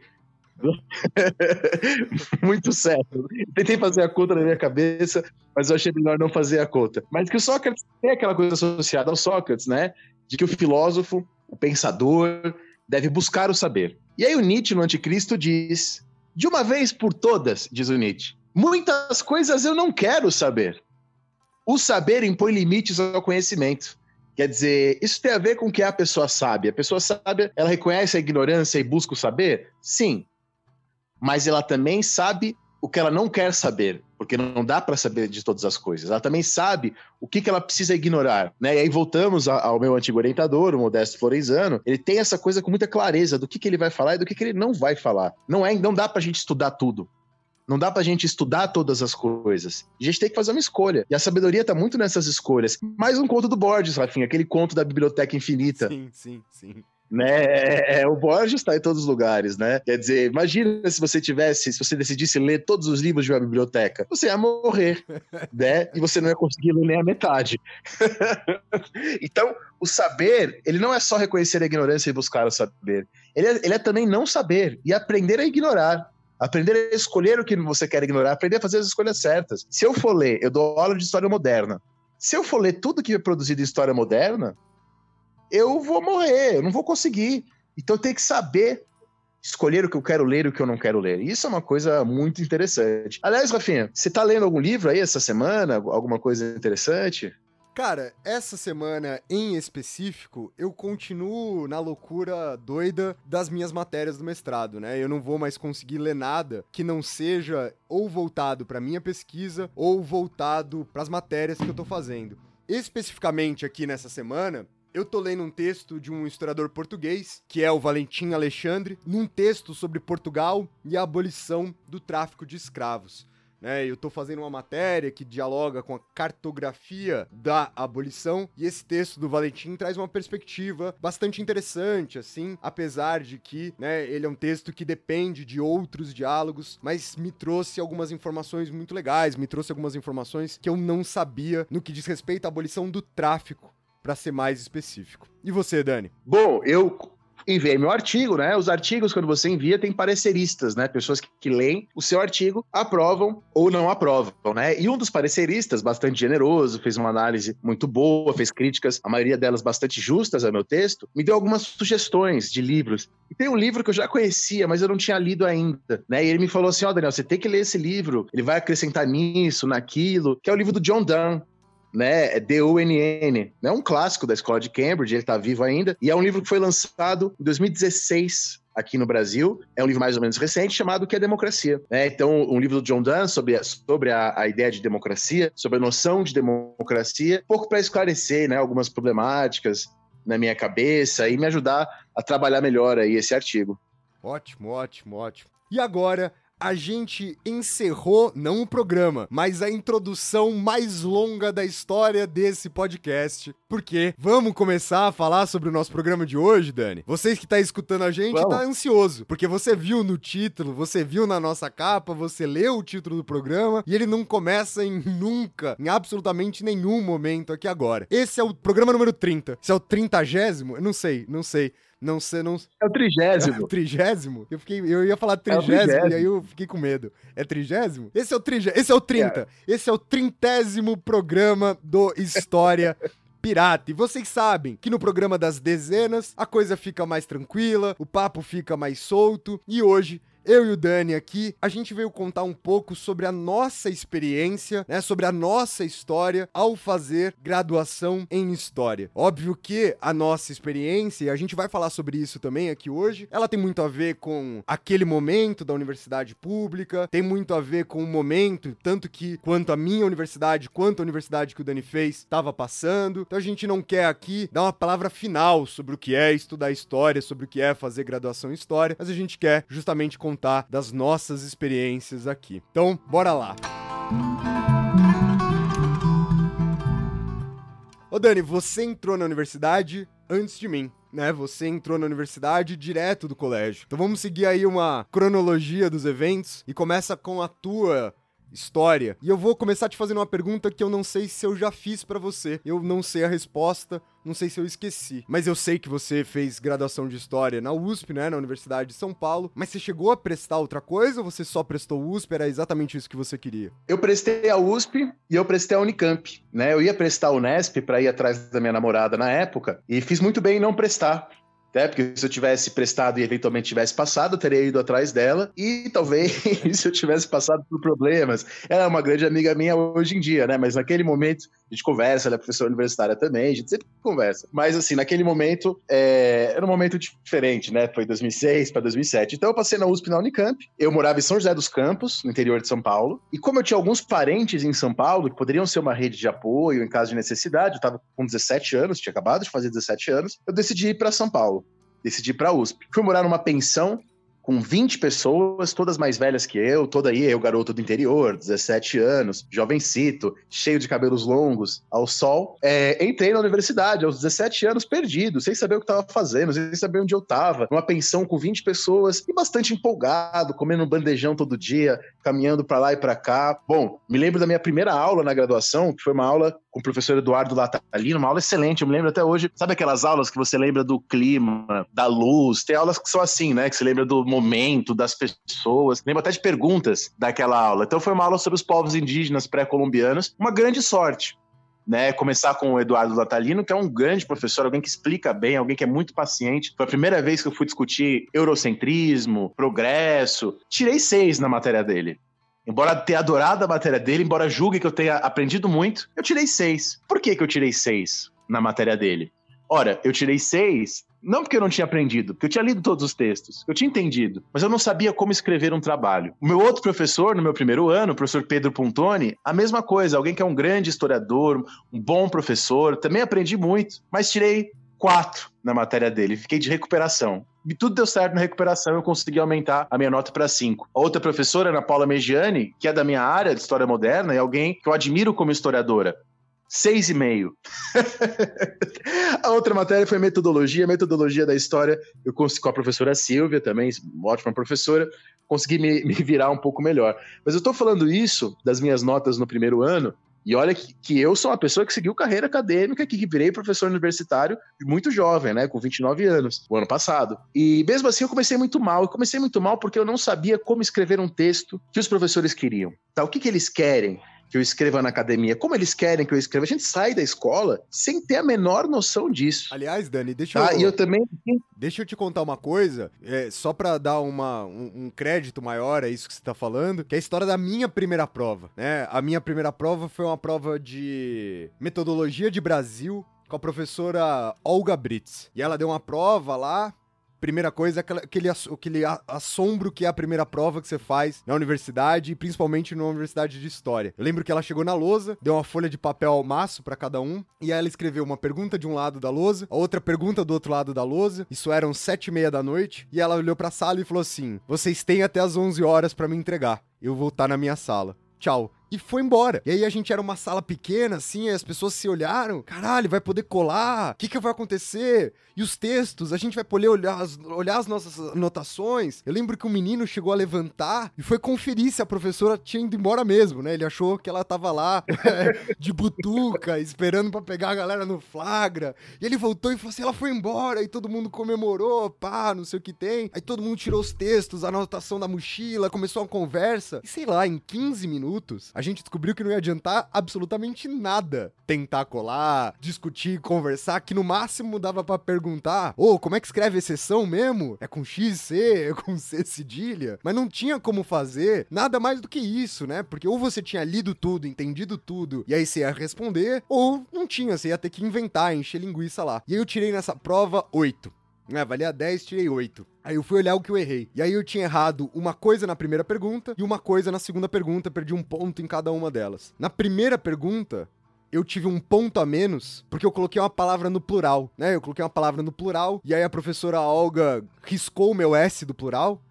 muito certo. Tentei fazer a conta na minha cabeça, mas eu achei melhor não fazer a conta. Mas que o Sócrates tem aquela coisa associada ao Sócrates, né? De que o filósofo, o pensador, deve buscar o saber. E aí o Nietzsche, no Anticristo, diz: de uma vez por todas, diz o Nietzsche, muitas coisas eu não quero saber. O saber impõe limites ao conhecimento. Quer dizer, isso tem a ver com o que a pessoa sábia. A pessoa sábia, ela reconhece a ignorância e busca o saber? Sim. Mas ela também sabe o que ela não quer saber, porque não dá para saber de todas as coisas. Ela também sabe o que, que ela precisa ignorar, né? E aí voltamos a- ao meu antigo orientador, o Modesto Florenzano. Ele tem essa coisa com muita clareza do que, que ele vai falar e do que, que ele não vai falar. Não é, não dá pra gente estudar tudo. Não dá pra gente estudar todas as coisas. A gente tem que fazer uma escolha. E a sabedoria tá muito nessas escolhas. Mais um conto do Borges, Rafinha, aquele conto da Biblioteca Infinita Sim, sim, sim. Né? É, é, o Borges está em todos os lugares, né? Quer dizer, imagina se você tivesse, se você decidisse ler todos os livros de uma biblioteca, você ia morrer, né? E você não ia conseguir ler nem a metade. então, o saber, ele não é só reconhecer a ignorância e buscar o saber. Ele é, ele é também não saber e aprender a ignorar. Aprender a escolher o que você quer ignorar, aprender a fazer as escolhas certas. Se eu for ler, eu dou aula de história moderna. Se eu for ler tudo que é produzido em história moderna, eu vou morrer, eu não vou conseguir. Então eu tenho que saber escolher o que eu quero ler e o que eu não quero ler. Isso é uma coisa muito interessante. Aliás, Rafinha, você tá lendo algum livro aí essa semana? Alguma coisa interessante? Cara, essa semana em específico, eu continuo na loucura doida das minhas matérias do mestrado, né? Eu não vou mais conseguir ler nada que não seja ou voltado para minha pesquisa ou voltado para as matérias que eu tô fazendo. Especificamente aqui nessa semana, eu tô lendo um texto de um historiador português, que é o Valentim Alexandre, num texto sobre Portugal e a abolição do tráfico de escravos. né? Eu tô fazendo uma matéria que dialoga com a cartografia da abolição e esse texto do Valentim traz uma perspectiva bastante interessante, assim, apesar de que, né, ele é um texto que depende de outros diálogos, mas me trouxe algumas informações muito legais, me trouxe algumas informações que eu não sabia no que diz respeito à abolição do tráfico, para ser mais específico. E você, Dani? Bom, eu enviei meu artigo, né? Os artigos, quando você envia, tem pareceristas, né? Pessoas que, que leem o seu artigo, aprovam ou não aprovam, né? E um dos pareceristas, bastante generoso, fez uma análise muito boa, fez críticas, a maioria delas bastante justas ao meu texto, me deu algumas sugestões de livros. E tem um livro que eu já conhecia, mas eu não tinha lido ainda, né? E ele me falou assim: ó, oh, Daniel, você tem que ler esse livro, ele vai acrescentar nisso, naquilo, que é o livro do John Donne, né? É D-U-N-N, né? Um clássico da escola de Cambridge, ele está vivo ainda, e é um livro que foi lançado em 2016 aqui no Brasil. É um livro mais ou menos recente, chamado O que é Democracia. É, então, um livro do John Donne sobre, a, sobre a, a, ideia de democracia, sobre a noção de democracia, um pouco para esclarecer né, algumas problemáticas na minha cabeça e me ajudar a trabalhar melhor aí esse artigo. Ótimo, ótimo, ótimo. E agora a gente encerrou não o programa, mas a introdução mais longa da história desse podcast. Porque vamos começar a falar sobre o nosso programa de hoje, Dani? Vocês que tá escutando a gente vamos. tá ansioso, porque você viu no título, você viu na nossa capa, você leu o título do programa e ele não começa em nunca, em absolutamente nenhum momento aqui agora. Esse é o programa número 30. Esse é o trintagésimo? Eu não sei, não sei. Não sei, não. É o trigésimo. É o trigésimo? Eu, fiquei, eu ia falar trigésimo é e aí eu fiquei com medo. É trigésimo? Esse é o trigésimo. Esse é o 30. É. Esse é o trintésimo programa do História. pirata. E vocês sabem que no programa das dezenas a coisa fica mais tranquila, o papo fica mais solto e hoje eu e o Dani aqui, a gente veio contar um pouco sobre a nossa experiência, né, sobre a nossa história ao fazer graduação em história. Óbvio que a nossa experiência, e a gente vai falar sobre isso também aqui hoje, ela tem muito a ver com aquele momento da universidade pública, tem muito a ver com o momento, tanto que quanto a minha universidade, quanto a universidade que o Dani fez, estava passando. Então a gente não quer aqui dar uma palavra final sobre o que é estudar história, sobre o que é fazer graduação em história, mas a gente quer justamente contar contar das nossas experiências aqui. Então, bora lá! Ô Dani, você entrou na universidade antes de mim. Né, você entrou na universidade direto do colégio. Então vamos seguir aí uma cronologia dos eventos e começa com a tua história. E eu vou começar te fazendo uma pergunta que eu não sei se eu já fiz para você. Eu não sei a resposta, não sei se eu esqueci. Mas eu sei que você fez graduação de história na USP, né, na Universidade de São Paulo. Mas você chegou a prestar outra coisa ou você só prestou USP? Era exatamente isso que você queria? Eu prestei a USP e eu prestei a Unicamp, né? Eu ia prestar a Unesp para ir atrás da minha namorada na época e fiz muito bem em não prestar né? Porque se eu tivesse prestado e eventualmente tivesse passado, eu teria ido atrás dela. E talvez se eu tivesse passado por problemas. Ela é uma grande amiga minha hoje em dia, né? Mas naquele momento, a gente conversa, ela é professora universitária também, a gente sempre conversa. Mas assim, naquele momento, é... era um momento diferente, né? Foi 2006 para 2007. Então eu passei na USP na Unicamp. Eu morava em São José dos Campos, no interior de São Paulo. E como eu tinha alguns parentes em São Paulo, que poderiam ser uma rede de apoio em caso de necessidade, eu estava com 17 anos, tinha acabado de fazer 17 anos, eu decidi ir para São Paulo decidi ir para a USP. Fui morar numa pensão com 20 pessoas, todas mais velhas que eu, toda aí eu, garoto do interior, 17 anos, jovencito, cheio de cabelos longos, ao sol. É, entrei na universidade aos 17 anos, perdido, sem saber o que estava fazendo, sem saber onde eu estava, numa pensão com 20 pessoas e bastante empolgado, comendo um bandejão todo dia, caminhando para lá e para cá. Bom, me lembro da minha primeira aula na graduação, que foi uma aula com o professor Eduardo Latalino, uma aula excelente, eu me lembro até hoje. Sabe aquelas aulas que você lembra do clima, da luz? Tem aulas que são assim, né? Que você lembra do momento, das pessoas. Lembro até de perguntas daquela aula. Então foi uma aula sobre os povos indígenas pré-colombianos. Uma grande sorte. Né, começar com o Eduardo Latalino, que é um grande professor, alguém que explica bem, alguém que é muito paciente. Foi a primeira vez que eu fui discutir eurocentrismo, progresso. Tirei seis na matéria dele. Embora tenha adorado a matéria dele, embora julgue que eu tenha aprendido muito, eu tirei seis. Por que, que eu tirei seis na matéria dele? Ora, eu tirei seis não porque eu não tinha aprendido, porque eu tinha lido todos os textos, eu tinha entendido, mas eu não sabia como escrever um trabalho. O meu outro professor, no meu primeiro ano, o professor Pedro Puntoni, a mesma coisa, alguém que é um grande historiador, um bom professor, também aprendi muito, mas tirei quatro na matéria dele, fiquei de recuperação. e tudo deu certo na recuperação, eu consegui aumentar a minha nota para 5. A outra professora, Ana Paula Megiani, que é da minha área de história moderna, é alguém que eu admiro como historiadora. Seis e meio. a outra matéria foi metodologia, metodologia da história. Eu consegui com a professora Silvia também, ótima professora, consegui me, me virar um pouco melhor. Mas eu estou falando isso das minhas notas no primeiro ano, e olha que, que, eu sou uma pessoa que seguiu carreira acadêmica, que virei professor universitário muito jovem, né? Com 29 anos, o ano passado. E mesmo assim eu comecei muito mal. Eu comecei muito mal porque eu não sabia como escrever um texto que os professores queriam. Tá? O que, que eles querem? Que eu escreva na academia, como eles querem que eu escreva. A gente sai da escola sem ter a menor noção disso. Aliás, Dani, deixa tá? eu. E eu também. Deixa eu te contar uma coisa, é, só para dar uma, um, um, crédito maior a isso que você tá falando, que é a história da minha primeira prova, né? A minha primeira prova foi uma prova de metodologia de Brasil com a professora Olga Brits. E ela deu uma prova lá, Primeira coisa, aquele, aquele assombro que é a primeira prova que você faz na universidade, e principalmente numa universidade de história. Eu lembro que ela chegou na lousa, deu uma folha de papel ao maço para cada um, e aí ela escreveu uma pergunta de um lado da lousa, a outra pergunta do outro lado da lousa. Isso eram sete e meia da noite, e ela olhou pra sala e falou assim: Vocês têm até as onze horas para me entregar. Eu vou estar na minha sala. Tchau e foi embora. E aí a gente era uma sala pequena, assim, as pessoas se olharam, caralho, vai poder colar? O que, que vai acontecer? E os textos, a gente vai poder olhar as, olhar as nossas anotações. Eu lembro que um menino chegou a levantar e foi conferir se a professora tinha ido embora mesmo, né? Ele achou que ela tava lá de butuca, esperando para pegar a galera no flagra. E ele voltou e falou assim: ela foi embora, e todo mundo comemorou, pá, não sei o que tem. Aí todo mundo tirou os textos, a anotação da mochila, começou uma conversa. E sei lá, em 15 minutos, a gente descobriu que não ia adiantar absolutamente nada tentar colar, discutir, conversar, que no máximo dava para perguntar: ô, oh, como é que escreve exceção mesmo? É com X, C, é com C cedilha? Mas não tinha como fazer nada mais do que isso, né? Porque ou você tinha lido tudo, entendido tudo, e aí você ia responder, ou não tinha, você ia ter que inventar, encher linguiça lá. E aí eu tirei nessa prova 8. É, valia 10, tirei 8. Aí eu fui olhar o que eu errei. E aí eu tinha errado uma coisa na primeira pergunta e uma coisa na segunda pergunta, perdi um ponto em cada uma delas. Na primeira pergunta, eu tive um ponto a menos porque eu coloquei uma palavra no plural, né? Eu coloquei uma palavra no plural e aí a professora Olga riscou o meu S do plural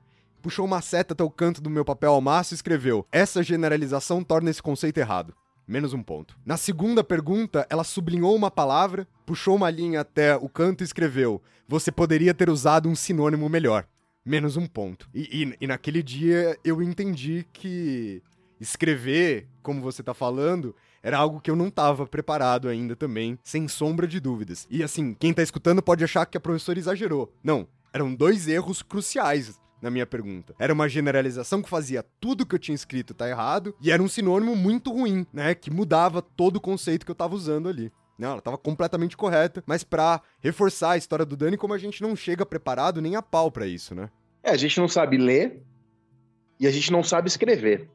puxou uma seta até o canto do meu papel ao maço e escreveu: Essa generalização torna esse conceito errado. Menos um ponto. Na segunda pergunta, ela sublinhou uma palavra, puxou uma linha até o canto e escreveu: Você poderia ter usado um sinônimo melhor. Menos um ponto. E, e, e naquele dia eu entendi que escrever, como você tá falando, era algo que eu não tava preparado ainda também, sem sombra de dúvidas. E assim, quem tá escutando pode achar que a professora exagerou. Não, eram dois erros cruciais na minha pergunta. Era uma generalização que fazia tudo que eu tinha escrito tá errado e era um sinônimo muito ruim, né? Que mudava todo o conceito que eu tava usando ali. Não, ela tava completamente correta, mas para reforçar a história do Dani, como a gente não chega preparado nem a pau para isso, né? É, a gente não sabe ler e a gente não sabe escrever.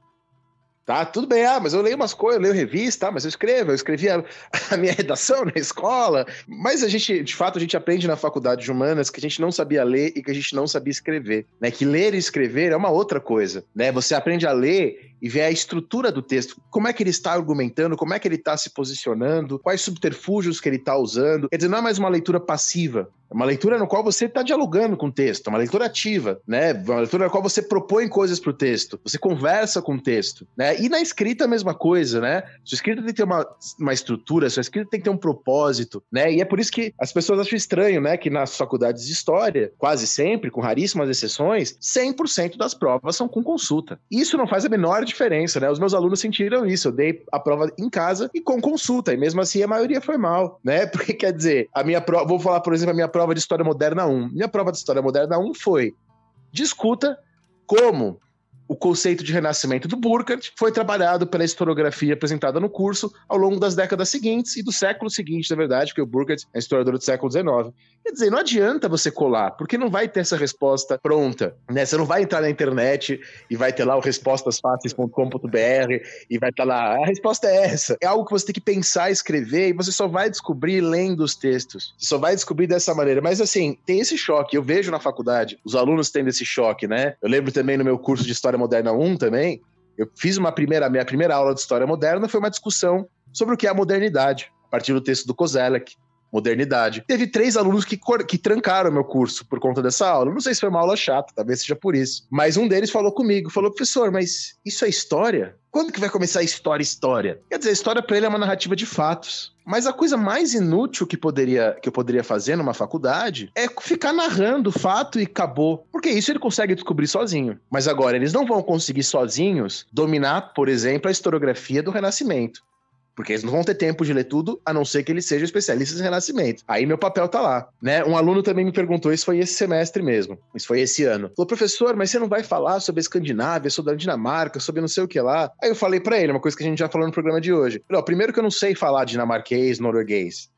Tá, tudo bem, ah, mas eu leio umas coisas, eu leio revista, tá, mas eu escrevo, eu escrevi a, a, minha redação na escola. Mas a gente, de fato, a gente aprende na faculdade de humanas que a gente não sabia ler e que a gente não sabia escrever, né? Que ler e escrever é uma outra coisa, né? Você aprende a ler e ver a estrutura do texto, como é que ele está argumentando, como é que ele está se posicionando, quais subterfúgios que ele está usando. Quer dizer, não é mais uma leitura passiva, é uma leitura no qual você está dialogando com o texto, é uma leitura ativa, né? Uma leitura na qual você propõe coisas para o texto, você conversa com o texto, né? E na escrita a mesma coisa, né? Sua escrita tem que ter uma, uma estrutura, sua escrita tem que ter um propósito, né? E é por isso que as pessoas acham estranho, né? Que nas faculdades de história, quase sempre, com raríssimas exceções, 100% das provas são com consulta. Isso não faz a menor diferença, né? Os meus alunos sentiram isso. Eu dei a prova em casa e com consulta, e mesmo assim a maioria foi mal, né? Porque quer dizer, a minha prova, vou falar, por exemplo, a minha prova prova de História Moderna 1. Minha prova de História Moderna 1 foi discuta como o conceito de renascimento do Burkhardt foi trabalhado pela historiografia apresentada no curso ao longo das décadas seguintes e do século seguinte, na verdade, porque o Burkhardt é historiador do século XIX. Quer dizer, não adianta você colar, porque não vai ter essa resposta pronta, né? Você não vai entrar na internet e vai ter lá o respostasfáceis.com.br e vai estar lá, a resposta é essa. É algo que você tem que pensar, escrever e você só vai descobrir lendo os textos. Você só vai descobrir dessa maneira. Mas assim, tem esse choque. Eu vejo na faculdade os alunos tendo esse choque, né? Eu lembro também no meu curso de História Moderna 1 também, eu fiz uma primeira, minha primeira aula de História Moderna foi uma discussão sobre o que é a modernidade, a partir do texto do Kozelek. Modernidade. Teve três alunos que, que trancaram meu curso por conta dessa aula. Não sei se foi uma aula chata, talvez seja por isso. Mas um deles falou comigo, falou, professor, mas isso é história? Quando que vai começar a história, história? Quer dizer, a história para ele é uma narrativa de fatos. Mas a coisa mais inútil que, poderia, que eu poderia fazer numa faculdade é ficar narrando fato e acabou. Porque isso ele consegue descobrir sozinho. Mas agora, eles não vão conseguir sozinhos dominar, por exemplo, a historiografia do Renascimento. Porque eles não vão ter tempo de ler tudo, a não ser que eles sejam especialistas em Renascimento. Aí meu papel tá lá, né? Um aluno também me perguntou, isso foi esse semestre mesmo, isso foi esse ano. Falou, professor, mas você não vai falar sobre a Escandinávia, sobre a Dinamarca, sobre não sei o que lá? Aí eu falei pra ele, uma coisa que a gente já falou no programa de hoje. Falei, primeiro que eu não sei falar dinamarquês, norueguês.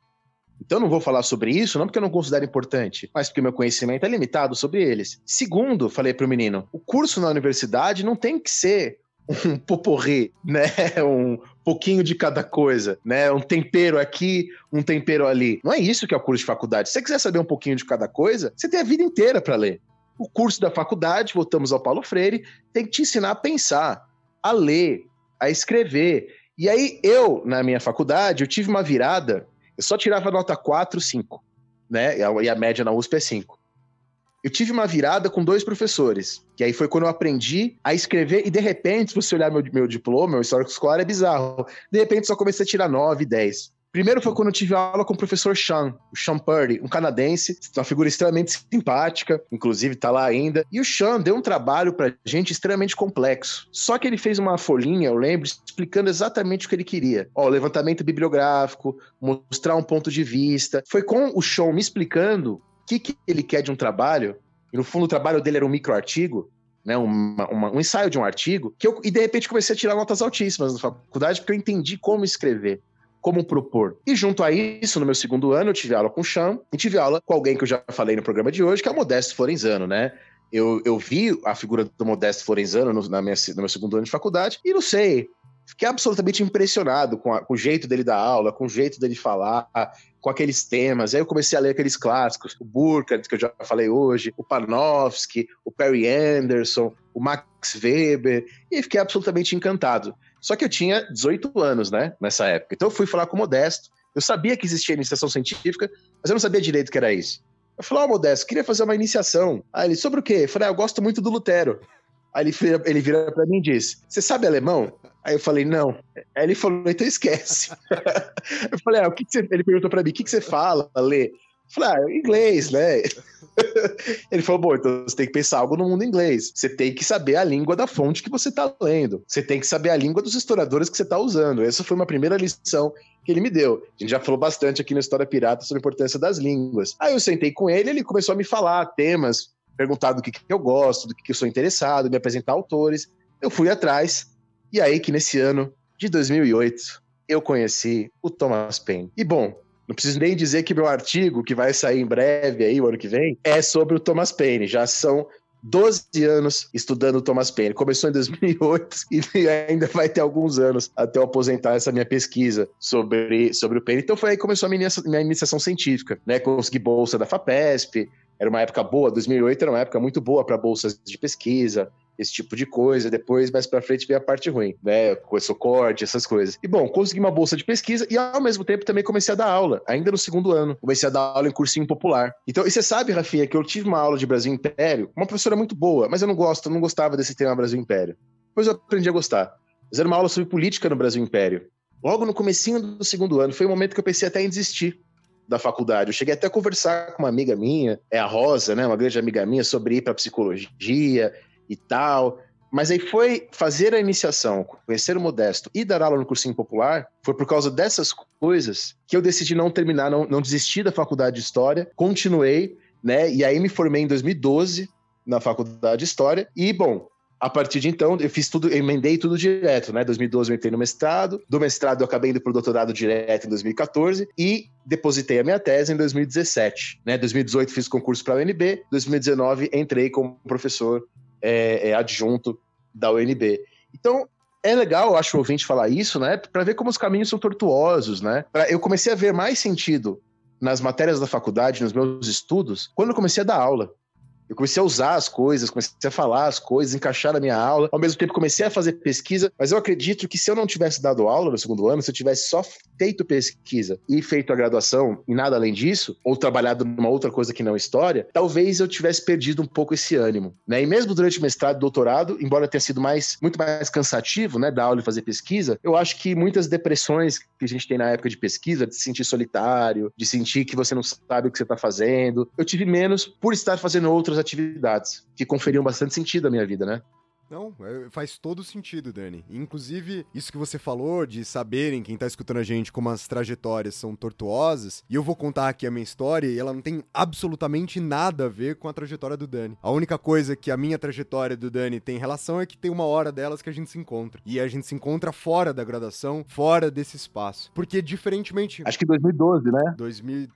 Então eu não vou falar sobre isso, não porque eu não considero importante, mas porque meu conhecimento é limitado sobre eles. Segundo, falei pro menino, o curso na universidade não tem que ser um poporri, né? Um pouquinho de cada coisa, né? Um tempero aqui, um tempero ali. Não é isso que é o curso de faculdade. Se você quiser saber um pouquinho de cada coisa, você tem a vida inteira para ler. O curso da faculdade, voltamos ao Paulo Freire, tem que te ensinar a pensar, a ler, a escrever. E aí eu, na minha faculdade, eu tive uma virada, eu só tirava nota 4, 5, né? E a, média na USP é 5 eu tive uma virada com dois professores, que aí foi quando eu aprendi a escrever, e de repente, se você olhar meu, meu diploma, meu histórico escolar é bizarro. De repente, só comecei a tirar 9, 10. Primeiro foi quando eu tive aula com o professor Sean, o Sean Purdy, um canadense, uma figura extremamente simpática, inclusive tá lá ainda. E o Sean deu um trabalho pra gente extremamente complexo. Só que ele fez uma folhinha, eu lembro, explicando exatamente o que ele queria. Ó, levantamento bibliográfico, mostrar um ponto de vista. Foi com o Sean me explicando que, que ele quer de um trabalho, e no fundo o trabalho dele era um microartigo, né, uma, uma, um ensaio de um artigo, que eu, e de repente comecei a tirar notas altíssimas na faculdade, porque eu entendi como escrever, como propor. E junto a isso, no meu segundo ano, eu tive aula com o Cham, e tive aula com alguém que eu já falei no programa de hoje, que é o Modesto Florenzano, né? Eu, eu vi a figura do Modesto Florenzano no, na minha, no meu segundo ano de faculdade, e não sei, fiquei absolutamente impressionado com, a, com, o jeito dele dar aula, com o jeito dele falar, com aqueles temas. Aí eu comecei a ler aqueles clássicos, o Burkhardt, que eu já falei hoje, o Panofsky, o Perry Anderson, o Max Weber, e fiquei absolutamente encantado. Só que eu tinha 18 anos, né, nessa época. Então eu fui falar com o Modesto. Eu sabia que existia iniciação científica, mas eu não sabia direito o que era isso. Eu falei, ó, oh, Modesto, queria fazer uma iniciação. Aí ele, sobre o quê? Eu falei, ah, eu gosto muito do Lutero. Aí ele, ele vira pra mim e diz: Você sabe alemão? Aí eu falei, não. Aí ele falou, então esquece. eu falei, ah, o que, que você. Ele perguntou pra mim, o que, que você fala, Lê? Eu falei, ah, inglês, né? ele falou, bom, então você tem que pensar algo no mundo inglês. Você tem que saber a língua da fonte que você está lendo. Você tem que saber a língua dos historiadores que você está usando. Essa foi uma primeira lição que ele me deu. A gente já falou bastante aqui na História Pirata sobre a importância das línguas. Aí eu sentei com ele, ele começou a me falar temas, perguntar do que, que eu gosto, do que, que eu sou interessado, me apresentar autores. Eu fui atrás, e aí que nesse ano de 2008 eu conheci o Thomas Paine. E bom, não preciso nem dizer que meu artigo, que vai sair em breve aí, o ano que vem, é sobre o Thomas Paine. Já são 12 anos estudando o Thomas Paine. Começou em 2008 e ainda vai ter alguns anos até eu aposentar essa minha pesquisa sobre, sobre o Paine. Então foi aí que começou a minha, minha iniciação científica, né? Consegui bolsa da FAPESP, era uma época boa, 2008 era uma época muito boa para bolsas de pesquisa, esse tipo de coisa. Depois, mais pra frente, veio a parte ruim, né? Começou corte, essas coisas. E bom, consegui uma bolsa de pesquisa e ao mesmo tempo também comecei a dar aula, ainda no segundo ano. Comecei a dar aula em cursinho popular. Então, e você sabe, Rafinha, que eu tive uma aula de Brasil Império, uma professora muito boa, mas eu não gosto, não gostava desse tema Brasil Império. Depois eu aprendi a gostar. Mas uma aula sobre política no Brasil Império. Logo no comecinho do segundo ano, foi o um momento que eu pensei até em desistir da faculdade. Eu cheguei até a conversar com uma amiga minha, é a Rosa, né, uma grande amiga minha, sobre ir para psicologia e tal. Mas aí foi fazer a iniciação, conhecer o Modesto e dar aula no cursinho popular, foi por causa dessas coisas que eu decidi não terminar, não, não desistir da faculdade de História, continuei, né? E aí me formei em 2012 na faculdade de História. E, bom, a partir de então, eu fiz tudo, emendei tudo direto, né? 2012 eu entrei no mestrado, do mestrado eu acabei indo pro doutorado direto em 2014 e depositei a minha tese em 2017, né? 2018 fiz concurso para a UNB, 2019 entrei como professor é, é, adjunto da UNB. Então, é legal, eu acho, ouvinte falar isso, né? Para ver como os caminhos são tortuosos, né? Pra, eu comecei a ver mais sentido nas matérias da faculdade, nos meus estudos, quando eu comecei a dar aula Eu comecei a usar as coisas, comecei a falar as coisas, encaixar na minha aula. Ao mesmo tempo, comecei a fazer pesquisa. Mas eu acredito que se eu não tivesse dado aula no segundo ano, se eu tivesse só feito pesquisa e feito a graduação e nada além disso, ou trabalhado numa outra coisa que não história, talvez eu tivesse perdido um pouco esse ânimo, né? E mesmo durante o mestrado e doutorado, embora tenha sido mais muito mais cansativo, né, dar aula e fazer pesquisa, eu acho que muitas depressões que a gente tem na época de pesquisa, de se sentir solitário, de sentir que você não sabe o que você está fazendo, eu tive menos por estar fazendo outras atividades que conferiam bastante sentido à minha vida, né? Não, é, faz todo sentido, Dani. Inclusive, isso que você falou de saberem, quem tá escutando a gente, como as trajetórias são tortuosas, e eu vou contar aqui a minha história e ela não tem absolutamente nada a ver com a trajetória do Dani. A única coisa que a minha trajetória do Dani tem relação é que tem uma hora delas que a gente se encontra. E a gente se encontra fora da graduação, fora desse espaço. Porque, diferentemente. Acho que 2012, né? 2000.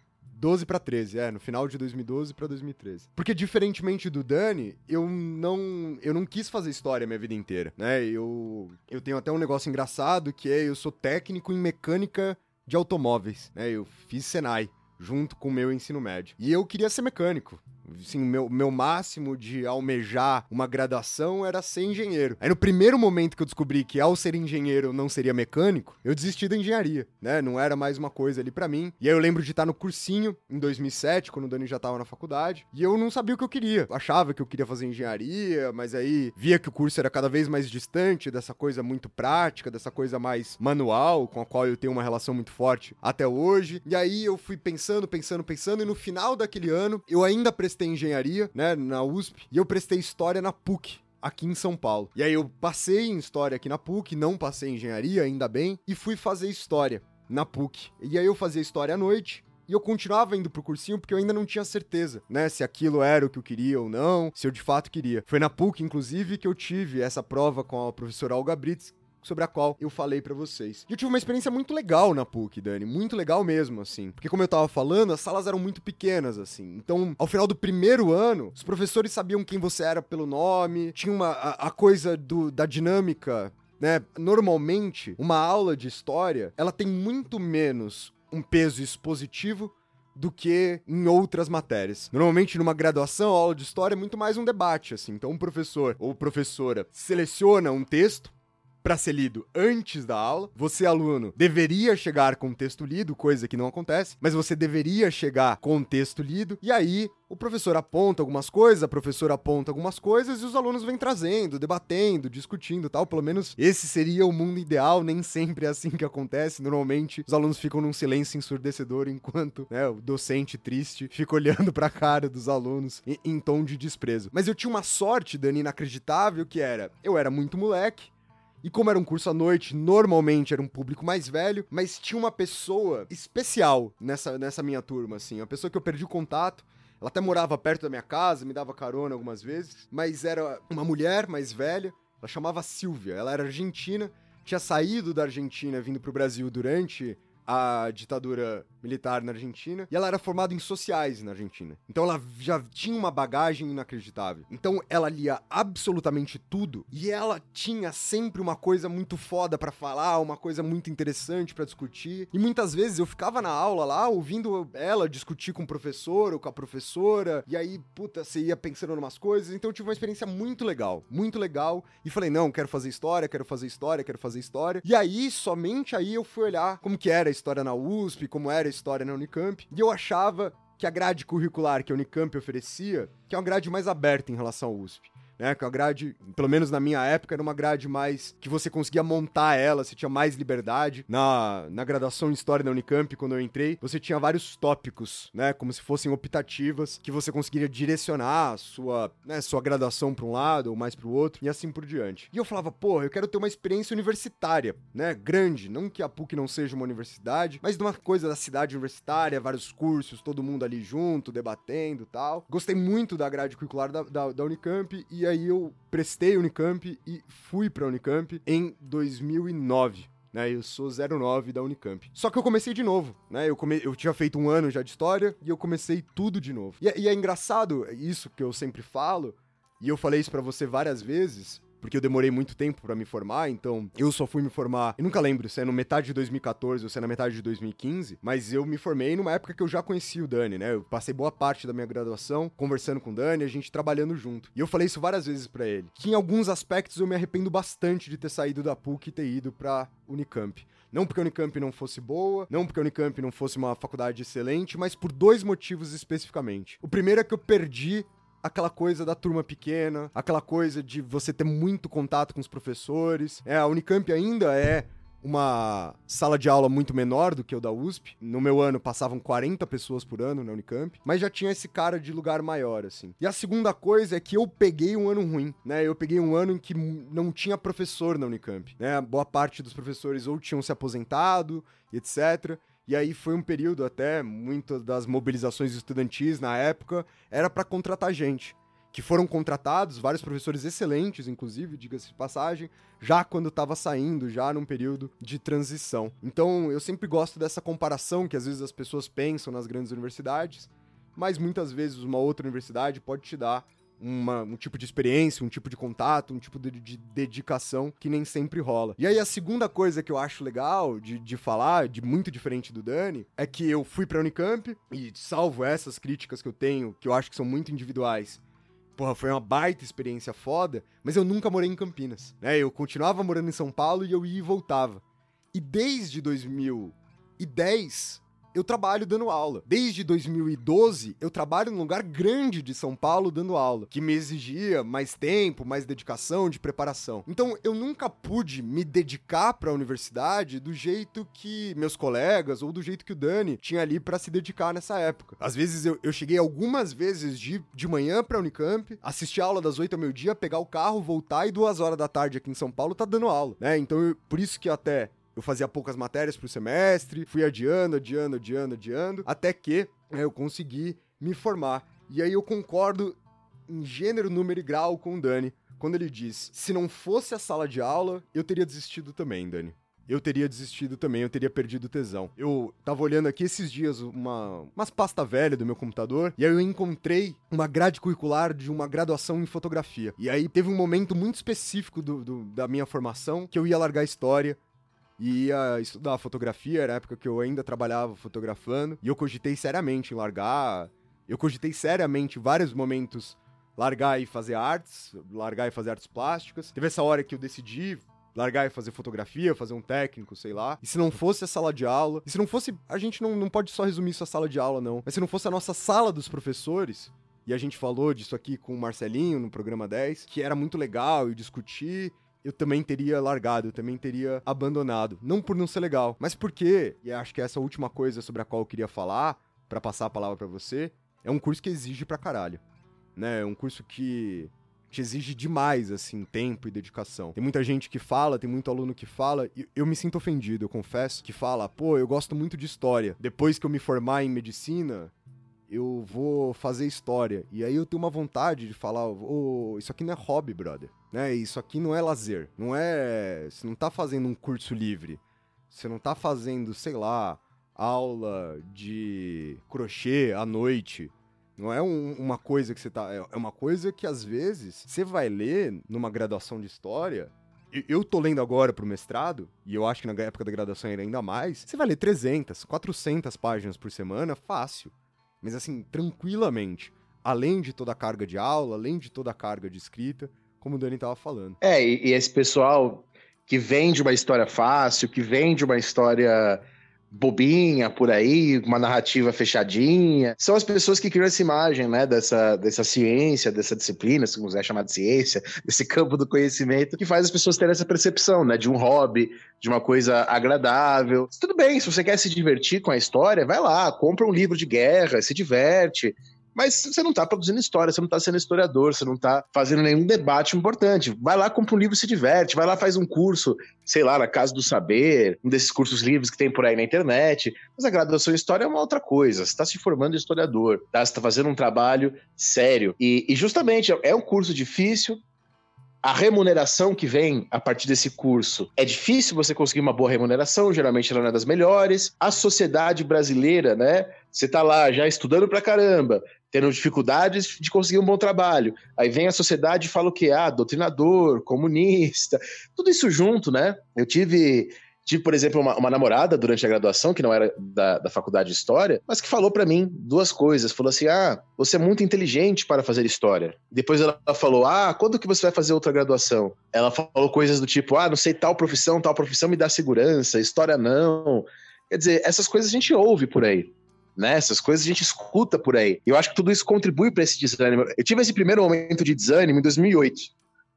12 para 13, é, no final de 2012 para 2013. Porque diferentemente do Dani, eu não eu não quis fazer história a minha vida inteira, né? Eu eu tenho até um negócio engraçado que é eu sou técnico em mecânica de automóveis, né? Eu fiz Senai junto com o meu ensino médio. E eu queria ser mecânico. Assim, meu, meu máximo de almejar uma graduação era ser engenheiro. Aí no primeiro momento que eu descobri que ao ser engenheiro não seria mecânico, eu desisti da engenharia, né? Não era mais uma coisa ali para mim. E aí eu lembro de estar no cursinho em 2007, quando o Dani já tava na faculdade, e eu não sabia o que eu queria. Achava que eu queria fazer engenharia, mas aí via que o curso era cada vez mais distante dessa coisa muito prática, dessa coisa mais manual, com a qual eu tenho uma relação muito forte até hoje. E aí eu fui pensando, pensando, pensando, e no final daquele ano eu ainda prestei prestei engenharia, né, na USP, e eu prestei história na PUC, aqui em São Paulo. E aí eu passei em história aqui na PUC, não passei em engenharia, ainda bem, e fui fazer história na PUC. E aí eu fazia história à noite, e eu continuava indo pro cursinho porque eu ainda não tinha certeza, né? Se aquilo era o que eu queria ou não, se eu de fato queria. Foi na PUC, inclusive, que eu tive essa prova com a professora Olga Brits, sobre a qual eu falei para vocês. E eu tive uma experiência muito legal na PUC, Dani, muito legal mesmo, assim. Porque como eu tava falando, as salas eram muito pequenas, assim. Então, ao final do primeiro ano, os professores sabiam quem você era pelo nome, tinha uma a, a coisa do, da dinâmica né? Normalmente, uma aula de história, ela tem muito menos um peso expositivo do que em outras matérias. Normalmente, numa graduação, a aula de história é muito mais um debate, assim. Então, um professor ou professora seleciona um texto para ser lido antes da aula. Você, aluno, deveria chegar com o texto lido, coisa que não acontece, mas você deveria chegar com o texto lido, e aí o professor aponta algumas coisas, a professora aponta algumas coisas e os alunos vêm trazendo, debatendo, discutindo tal. Pelo menos esse seria o mundo ideal, nem sempre é assim que acontece. Normalmente os alunos ficam num silêncio ensurdecedor enquanto né, o docente triste fica olhando pra cara dos alunos em, em tom de desprezo. Mas eu tinha uma sorte, Dani, inacreditável, que era, eu era muito moleque, e como era um curso à noite, normalmente era um público mais velho, mas tinha uma pessoa especial nessa, nessa minha turma, assim. Uma pessoa que eu perdi o contato. Ela até morava perto da minha casa, me dava carona algumas vezes, mas era uma mulher mais velha. Ela chamava Silvia, ela era argentina, tinha saído da Argentina vindo pro Brasil durante a ditadura militar na Argentina e ela era formada em sociais na Argentina. Então ela já tinha uma bagagem inacreditável. Então ela lia absolutamente tudo e ela tinha sempre uma coisa muito foda para falar, uma coisa muito interessante para discutir. E muitas vezes eu ficava na aula lá ouvindo ela discutir com o professor ou com a professora e aí, puta, você ia pensando em umas coisas. Então eu tive uma experiência muito legal, muito legal e falei, não, quero fazer história, quero fazer história, quero fazer história. E aí, somente aí eu fui olhar como que era a história na USP, como era a história na Unicamp, e eu achava que a grade curricular que a Unicamp oferecia, que é uma grade mais aberta em relação à USP né? Que a grade, pelo menos na minha época, era uma grade mais que você conseguia montar ela, você tinha mais liberdade. Na, na graduação em História da Unicamp, quando eu entrei, você tinha vários tópicos, né? Como se fossem optativas, que você conseguiria direcionar a sua, né, sua graduação para um lado ou mais para o outro, e assim por diante. E eu falava, porra, eu quero ter uma experiência universitária, né? Grande. Não que a PUC não seja uma universidade, mas de uma coisa da cidade universitária, vários cursos, todo mundo ali junto, debatendo tal. Gostei muito da grade curricular da, da, da Unicamp e aí eu prestei Unicamp e fui pra Unicamp em 2009. Né, eu sou 09 da Unicamp. Só que eu comecei de novo, né? Eu, come... eu tinha feito um ano já de história e eu comecei tudo de novo. E, é, e é engraçado isso que eu sempre falo, e eu falei isso para você várias vezes, porque eu demorei muito tempo pra me formar, então eu só fui me formar, eu nunca lembro se é no metade de 2014 ou se é na metade de 2015, mas eu me formei numa época que eu já conhecia o Dani, né? Eu passei boa parte da minha graduação conversando com o Dani, a gente trabalhando junto. E eu falei isso várias vezes pra ele, que em alguns aspectos eu me arrependo bastante de ter saído da PUC e ter ido pra Unicamp. Não porque a Unicamp não fosse boa, não porque a Unicamp não fosse uma faculdade excelente, mas por dois motivos especificamente. O primeiro é que eu perdi aquela coisa da turma pequena, aquela coisa de você ter muito contato com os professores. É, a Unicamp ainda é uma sala de aula muito menor do que o da USP. No meu ano passavam 40 pessoas por ano na Unicamp, mas já tinha esse cara de lugar maior assim. E a segunda coisa é que eu peguei um ano ruim, né? Eu peguei um ano em que não tinha professor na Unicamp, né? Boa parte dos professores ou tinham se aposentado, etc. E aí foi um período até, muitas das mobilizações estudantis na época, era para contratar gente. Que foram contratados, vários professores excelentes, inclusive, diga-se de passagem, já quando estava saindo, já num período de transição. Então, eu sempre gosto dessa comparação que às vezes as pessoas pensam nas grandes universidades, mas muitas vezes uma outra universidade pode te dar uma, um tipo de experiência, um tipo de contato, um tipo de, de, dedicação que nem sempre rola. E aí a segunda coisa que eu acho legal de, de falar, de muito diferente do Dani, é que eu fui pra Unicamp e salvo essas críticas que eu tenho, que eu acho que são muito individuais, porra, foi uma baita experiência foda, mas eu nunca morei em Campinas, né? Eu continuava morando em São Paulo e eu ia e voltava. E desde 2010, eu trabalho dando aula. Desde 2012, eu trabalho num lugar grande de São Paulo dando aula, que me exigia mais tempo, mais dedicação, de preparação. Então, eu nunca pude me dedicar para a universidade do jeito que meus colegas ou do jeito que o Dani tinha ali para se dedicar nessa época. Às vezes, eu, eu cheguei algumas vezes de, de manhã pra Unicamp, assistir a aula das 8 ao meio-dia, pegar o carro, voltar e duas horas da tarde aqui em São Paulo tá dando aula, né? Então, eu, por isso que até eu fazia poucas matérias pro semestre, fui adiando, adiando, adiando, adiando, até que né, eu consegui me formar. E aí eu concordo em gênero, número e grau com o Dani, quando ele diz: se não fosse a sala de aula, eu teria desistido também, Dani. Eu teria desistido também, eu teria perdido o tesão. Eu tava olhando aqui esses dias uma umas pasta velha do meu computador e aí eu encontrei uma grade curricular de uma graduação em fotografia. E aí teve um momento muito específico do, do da minha formação que eu ia largar a história e ia estudar fotografia, era a época que eu ainda trabalhava fotografando, e eu cogitei seriamente em largar, eu cogitei seriamente vários momentos largar e fazer artes, largar e fazer artes plásticas. Teve essa hora que eu decidi largar e fazer fotografia, fazer um técnico, sei lá. E se não fosse a sala de aula, e se não fosse, a gente não, não pode só resumir isso a sala de aula, não, mas se não fosse a nossa sala dos professores, e a gente falou disso aqui com o Marcelinho no programa 10, que era muito legal e discutir eu também teria largado, eu também teria abandonado. Não por não ser legal, mas porque, e acho que essa última coisa sobre a qual eu queria falar, para passar a palavra para você, é um curso que exige pra caralho. Né? É um curso que te exige demais, assim, tempo e dedicação. Tem muita gente que fala, tem muito aluno que fala, e eu me sinto ofendido, eu confesso, que fala, pô, eu gosto muito de história. Depois que eu me formar em medicina, eu vou fazer história. E aí eu tenho uma vontade de falar, oh, isso aqui não é hobby, brother né? Isso aqui não é lazer, não é, você não tá fazendo um curso livre. Você não tá fazendo, sei lá, aula de crochê à noite. Não é um, uma coisa que você tá. É, é uma coisa que às vezes você vai ler numa graduação de história. Eu tô lendo agora pro mestrado, e eu acho que na época da graduação era ainda mais. Você vai ler 300, 400 páginas por semana, fácil. Mas assim, tranquilamente. Além de toda a carga de aula, além de toda a carga de escrita como o Dani tava falando. É, e, e esse pessoal que vende uma história fácil, que vende uma história bobinha por aí, uma narrativa fechadinha. São as pessoas que criam essa imagem, né, dessa, dessa ciência, dessa disciplina, se quiser chamar de ciência, desse campo do conhecimento, que faz as pessoas terem essa percepção, né, de um hobby, de uma coisa agradável. Tudo bem, se você quer se divertir com a história, vai lá, compra um livro de guerra, se diverte. Mas você não está produzindo história, você não está sendo historiador, você não está fazendo nenhum debate importante. Vai lá, compra um livro e se diverte, vai lá, faz um curso, sei lá, na Casa do Saber, um desses cursos livres que tem por aí na internet. Mas a graduação em História é uma outra coisa. Você está se formando historiador, tá? você está fazendo um trabalho sério. E, e justamente é um curso difícil, a remuneração que vem a partir desse curso é difícil você conseguir uma boa remuneração, geralmente ela não é das melhores. A sociedade brasileira, né? Você tá lá já estudando pra caramba, tendo dificuldades de conseguir um bom trabalho. Aí vem a sociedade e fala o quê? Ah, doutrinador, comunista, tudo isso junto, né? Eu tive Tive, por exemplo, uma, uma, namorada durante a graduação, que não era da, da faculdade de História, mas que falou para mim duas coisas. Falou assim: ah, você é muito inteligente para fazer História. Depois ela falou: ah, quando que você vai fazer outra graduação? Ela falou coisas do tipo: ah, não sei, tal profissão, tal profissão me dá segurança, História não. Quer dizer, essas coisas a gente ouve por aí. Né? Essas coisas a gente escuta por aí. Eu acho que tudo isso contribui para esse desânimo. Eu tive esse primeiro momento de desânimo em 2008.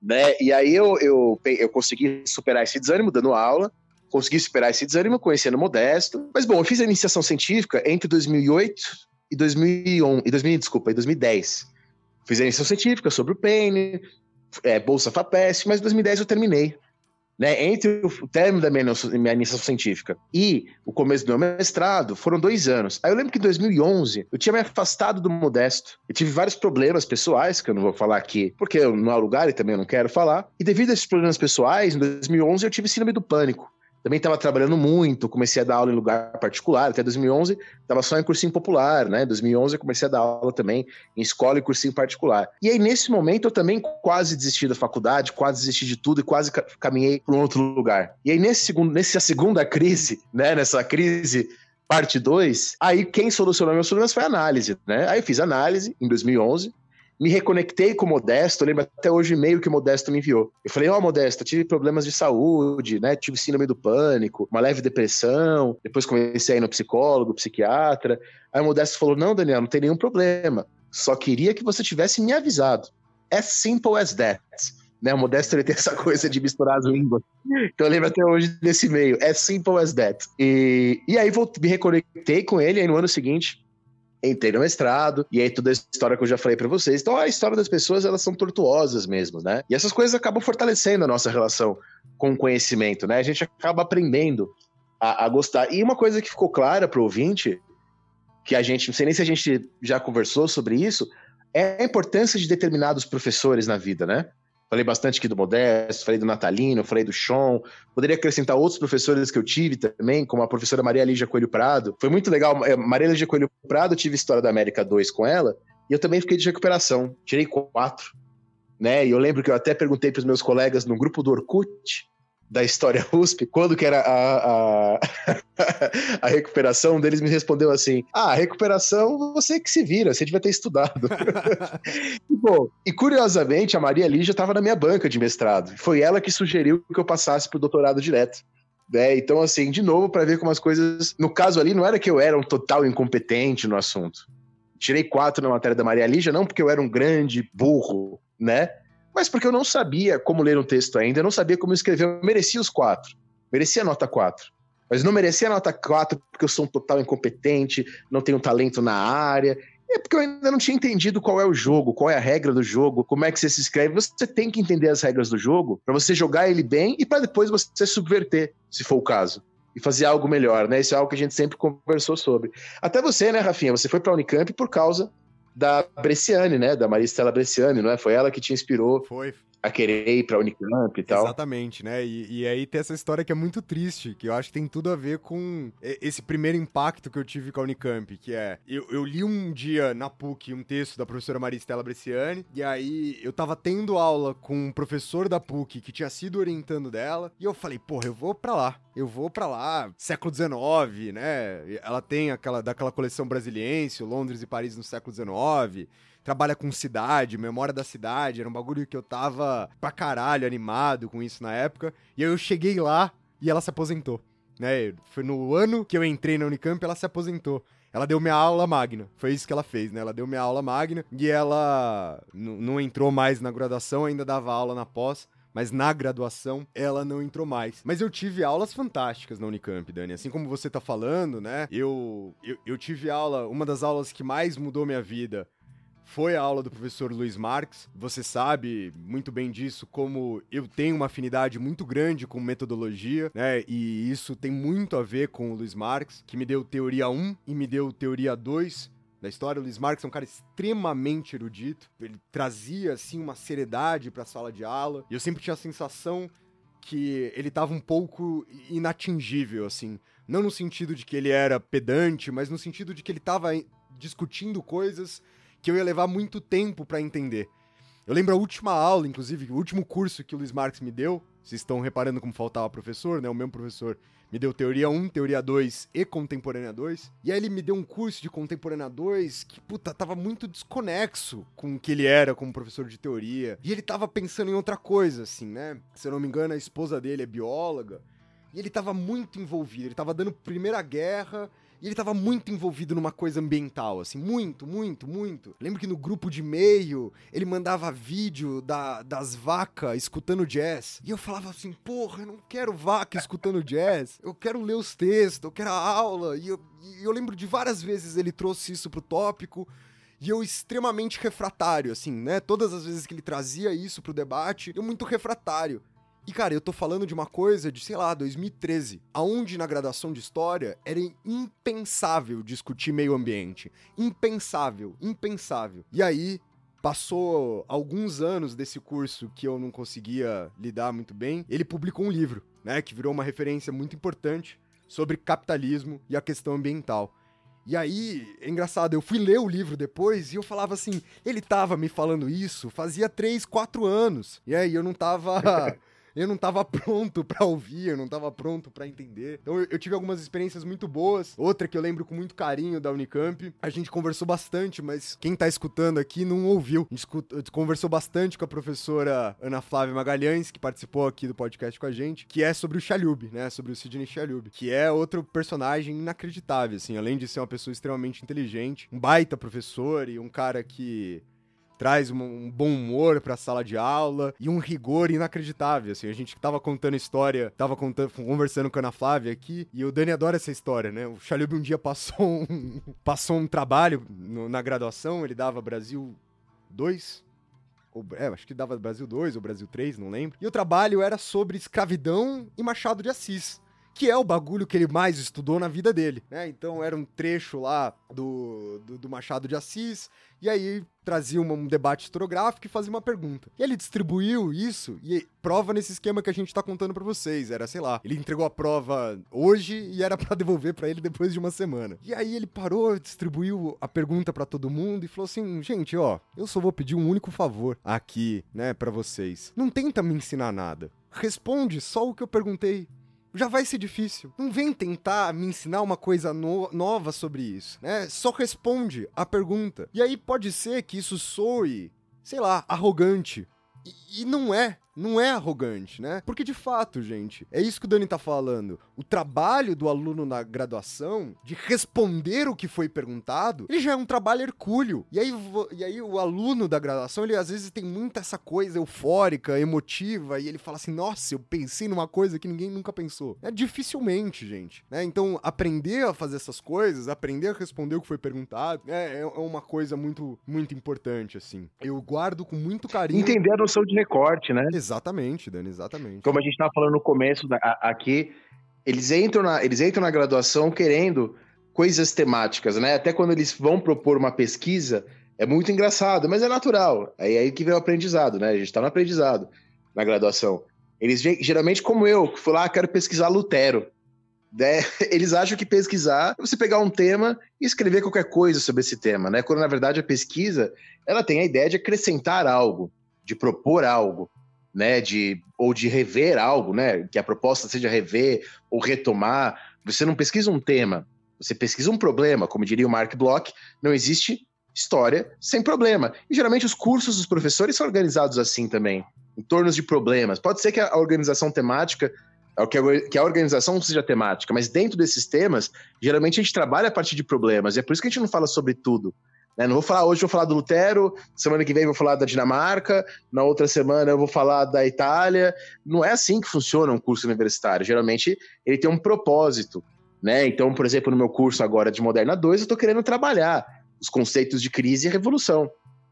Né? E aí eu, eu, eu consegui superar esse desânimo dando aula consegui superar esse desânimo conhecendo Modesto. Mas bom, eu fiz a iniciação científica entre 2008 e 2011, e 2000, desculpa, e 2010. Fiz a iniciação científica sobre o Paine, é, Bolsa FAPESP, mas em 2010 eu terminei. Né, entre o término da minha, minha iniciação científica e o começo do meu mestrado, foram dois anos. Aí eu lembro que em 2011 eu tinha me afastado do Modesto. Eu tive vários problemas pessoais, que eu não vou falar aqui, porque não há lugar e também eu não quero falar. E devido a esses problemas pessoais, em 2011 eu tive síndrome do pânico. Também estava trabalhando muito, comecei a dar aula em lugar particular. Até 2011 estava só em cursinho popular, né? 2011 eu comecei a dar aula também em escola e cursinho particular. E aí nesse momento eu também quase desisti da faculdade, quase desisti de tudo e quase caminhei para um outro lugar. E aí nesse segundo, nessa segunda crise, né? Nessa crise parte 2, aí quem solucionou meus problemas foi a análise, né? Aí eu fiz análise em 2011, me reconectei com o Modesto, eu lembro até hoje o e-mail que o Modesto me enviou. Eu falei, ó, oh, Modesto, tive problemas de saúde, né? Tive síndrome do pânico, uma leve depressão, depois comecei a ir no psicólogo, psiquiatra. Aí o Modesto falou, não, Daniel, não tem nenhum problema. Só queria que você tivesse me avisado. As simple as that. Né, o Modesto ele tem essa coisa de misturar as línguas. Então eu lembro até hoje desse e-mail. As simple as that. E, e aí vou, me reconectei com ele, aí no ano seguinte entrei no mestrado, e aí toda a história que eu já falei para vocês. Então, a história das pessoas, elas são tortuosas mesmo, né? E essas coisas acabam fortalecendo a nossa relação com o conhecimento, né? A gente acaba aprendendo a, a gostar. E uma coisa que ficou clara pro ouvinte, que a gente, não sei nem se a gente já conversou sobre isso, é a importância de determinados professores na vida, né? Falei bastante aqui do Modesto, falei do Natalino, falei do Sean. Poderia acrescentar outros professores que eu tive também, como a professora Maria Lígia Coelho Prado. Foi muito legal. É, Maria Lígia Coelho Prado, tive História da América 2 com ela, e eu também fiquei de recuperação. Tirei quatro. Né? E eu lembro que eu até perguntei para os meus colegas no grupo do Orkut da história USP, quando que era a, a, a recuperação, deles me respondeu assim: Ah, a recuperação você que se vira, você devia ter estudado. e, bom, e curiosamente, a Maria Lígia estava na minha banca de mestrado. Foi ela que sugeriu que eu passasse para o doutorado direto. Né? Então, assim, de novo, para ver como as coisas. No caso ali, não era que eu era um total incompetente no assunto. Tirei quatro na matéria da Maria Lígia, não porque eu era um grande burro, né? Mas porque eu não sabia como ler um texto ainda, eu não sabia como escrever, eu merecia os quatro. Merecia nota quatro. Mas não merecia nota quatro porque eu sou um total incompetente, não tenho talento na área. É porque eu ainda não tinha entendido qual é o jogo, qual é a regra do jogo, como é que você se escreve. Você tem que entender as regras do jogo para você jogar ele bem e para depois você subverter, se for o caso. E fazer algo melhor, né? Isso é algo que a gente sempre conversou sobre. Até você, né, Rafinha? Você foi para a Unicamp por causa da Bresciani, né? Da Maristela Bresciani, não é? Foi ela que te inspirou. Foi, a querer ir pra Unicamp e tal. Exatamente, né? E, e, aí tem essa história que é muito triste, que eu acho que tem tudo a ver com esse primeiro impacto que eu tive com a Unicamp, que é, eu, eu li um dia na PUC um texto da professora Maristela Bresciani, e aí eu tava tendo aula com um professor da PUC que tinha sido orientando dela, e eu falei, porra, eu vou pra lá, eu vou pra lá, século XIX, né? Ela tem aquela, daquela coleção brasiliense, Londres e Paris no século XIX, trabalha com cidade, memória da cidade, era um bagulho que eu tava pra caralho animado com isso na época. E eu cheguei lá e ela se aposentou, né? Foi no ano que eu entrei na Unicamp, ela se aposentou. Ela deu minha aula magna. Foi isso que ela fez, né? Ela deu minha aula magna e ela não entrou mais na graduação, ainda dava aula na pós mas na graduação ela não entrou mais. Mas eu tive aulas fantásticas na Unicamp, Dani. Assim como você tá falando, né? Eu, eu, eu tive aula, uma das aulas que mais mudou minha vida foi a aula do professor Luiz Marx. Você sabe muito bem disso, como eu tenho uma afinidade muito grande com metodologia, né? E isso tem muito a ver com o Luiz Marx, que me deu teoria 1 e me deu teoria 2 da história. O Luiz Marques é um cara extremamente erudito. Ele trazia, assim, uma seriedade pra sala de aula. E eu sempre tinha a sensação que ele tava um pouco inatingível, assim. Não no sentido de que ele era pedante, mas no sentido de que ele tava discutindo coisas que eu ia levar muito tempo para entender. Eu lembro a última aula, inclusive, o último curso que o Luiz Marques me deu. Vocês estão reparando como faltava professor, né? O mesmo professor me deu teoria 1, teoria 2 e contemporânea 2. E aí ele me deu um curso de contemporânea 2 que, puta, tava muito desconexo com o que ele era como professor de teoria. E ele tava pensando em outra coisa, assim, né? Se eu não me engano, a esposa dele é bióloga. E ele tava muito envolvido, ele tava dando Primeira Guerra e ele tava muito envolvido numa coisa ambiental, assim, muito, muito, muito. Lembro que no grupo de e-mail ele mandava vídeo da, das vacas escutando jazz. E eu falava assim, porra, eu não quero vaca escutando jazz. Eu quero ler os textos, eu quero a aula. E eu, e eu lembro de várias vezes ele trouxe isso pro tópico. E eu extremamente refratário, assim, né? Todas as vezes que ele trazia isso pro debate, eu muito refratário. E, cara, eu tô falando de uma coisa de, sei lá, 2013, aonde na graduação de História era impensável discutir meio ambiente. Impensável, impensável. E aí, passou alguns anos desse curso que eu não conseguia lidar muito bem, ele publicou um livro, né, que virou uma referência muito importante sobre capitalismo e a questão ambiental. E aí, é engraçado, eu fui ler o livro depois e eu falava assim, ele tava me falando isso fazia 3, 4 anos. E aí eu não tava eu não tava pronto para ouvir, eu não tava pronto para entender. Então eu, eu, tive algumas experiências muito boas. Outra que eu lembro com muito carinho da Unicamp. A gente conversou bastante, mas quem tá escutando aqui não ouviu. A gente conversou bastante com a professora Ana Flávia Magalhães, que participou aqui do podcast com a gente, que é sobre o Chalub, né? Sobre o Sidney Chalub, que é outro personagem inacreditável, assim, além de ser uma pessoa extremamente inteligente, um baita professor e um cara que traz um, bom humor pra sala de aula e um rigor inacreditável, assim. A gente tava contando história, tava contando, conversando com a Ana Flávia aqui, e o Dani adora essa história, né? O Chalub um dia passou um, passou um trabalho no, na graduação, ele dava Brasil 2, ou, é, acho que dava Brasil 2 ou Brasil 3, não lembro. E o trabalho era sobre escravidão e Machado de Assis que é o bagulho que ele mais estudou na vida dele, né? Então era um trecho lá do, do, do Machado de Assis, e aí trazia um, um debate historiográfico e fazia uma pergunta. E ele distribuiu isso e prova nesse esquema que a gente tá contando para vocês. Era, sei lá, ele entregou a prova hoje e era para devolver para ele depois de uma semana. E aí ele parou, distribuiu a pergunta para todo mundo e falou assim: "Gente, ó, eu só vou pedir um único favor aqui, né, para vocês. Não tenta me ensinar nada. Responde só o que eu perguntei já vai ser difícil. Não vem tentar me ensinar uma coisa no nova sobre isso, né? Só responde a pergunta. E aí pode ser que isso soe, sei lá, arrogante. E, e não é não é arrogante, né? Porque de fato, gente, é isso que o Dani tá falando. O trabalho do aluno na graduação de responder o que foi perguntado, ele já é um trabalho hercúleo. E aí, e aí o aluno da graduação, ele às vezes tem muita essa coisa eufórica, emotiva, e ele fala assim: "Nossa, eu pensei numa coisa que ninguém nunca pensou". É dificilmente, gente, né? Então, aprender a fazer essas coisas, aprender a responder o que foi perguntado, é, é uma coisa muito muito importante assim. Eu guardo com muito carinho. Entender a noção de recorte, né? Exatamente, Dani, exatamente. Como a gente estava falando no começo da, a, aqui, eles entram, na, eles entram na graduação querendo coisas temáticas, né? Até quando eles vão propor uma pesquisa, é muito engraçado, mas é natural. É aí que vem o aprendizado, né? A gente está no aprendizado na graduação. Eles geralmente, como eu, que fui lá, quero pesquisar Lutero. Né? Eles acham que pesquisar é você pegar um tema e escrever qualquer coisa sobre esse tema, né? Quando na verdade a pesquisa ela tem a ideia de acrescentar algo, de propor algo né, de ou de rever algo, né, que a proposta seja rever ou retomar. Você não pesquisa um tema, você pesquisa um problema, como diria o Mark Bloch, não existe história sem problema. E geralmente os cursos dos professores são organizados assim também, em torno de problemas. Pode ser que a organização temática que a organização seja temática, mas dentro desses temas, geralmente a gente trabalha a partir de problemas, e é por isso que a gente não fala sobre tudo. Né? Não vou falar hoje, vou falar do Lutero, semana que vem vou falar da Dinamarca, na outra semana eu vou falar da Itália. Não é assim que funciona um curso universitário. Geralmente ele tem um propósito. Né? Então, por exemplo, no meu curso agora de Moderna 2, eu estou querendo trabalhar os conceitos de crise e revolução.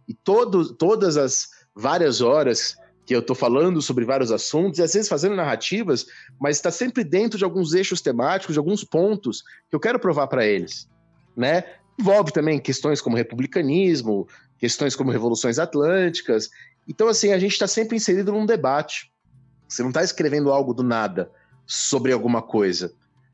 E todo, todas as várias horas que eu estou falando sobre vários assuntos, e às vezes fazendo narrativas, mas está sempre dentro de alguns eixos temáticos, de alguns pontos que eu quero provar para eles. Né? Envolve também questões como republicanismo, questões como revoluções atlânticas. Então, assim, a gente está sempre inserido num debate. Você não está escrevendo algo do nada sobre alguma coisa,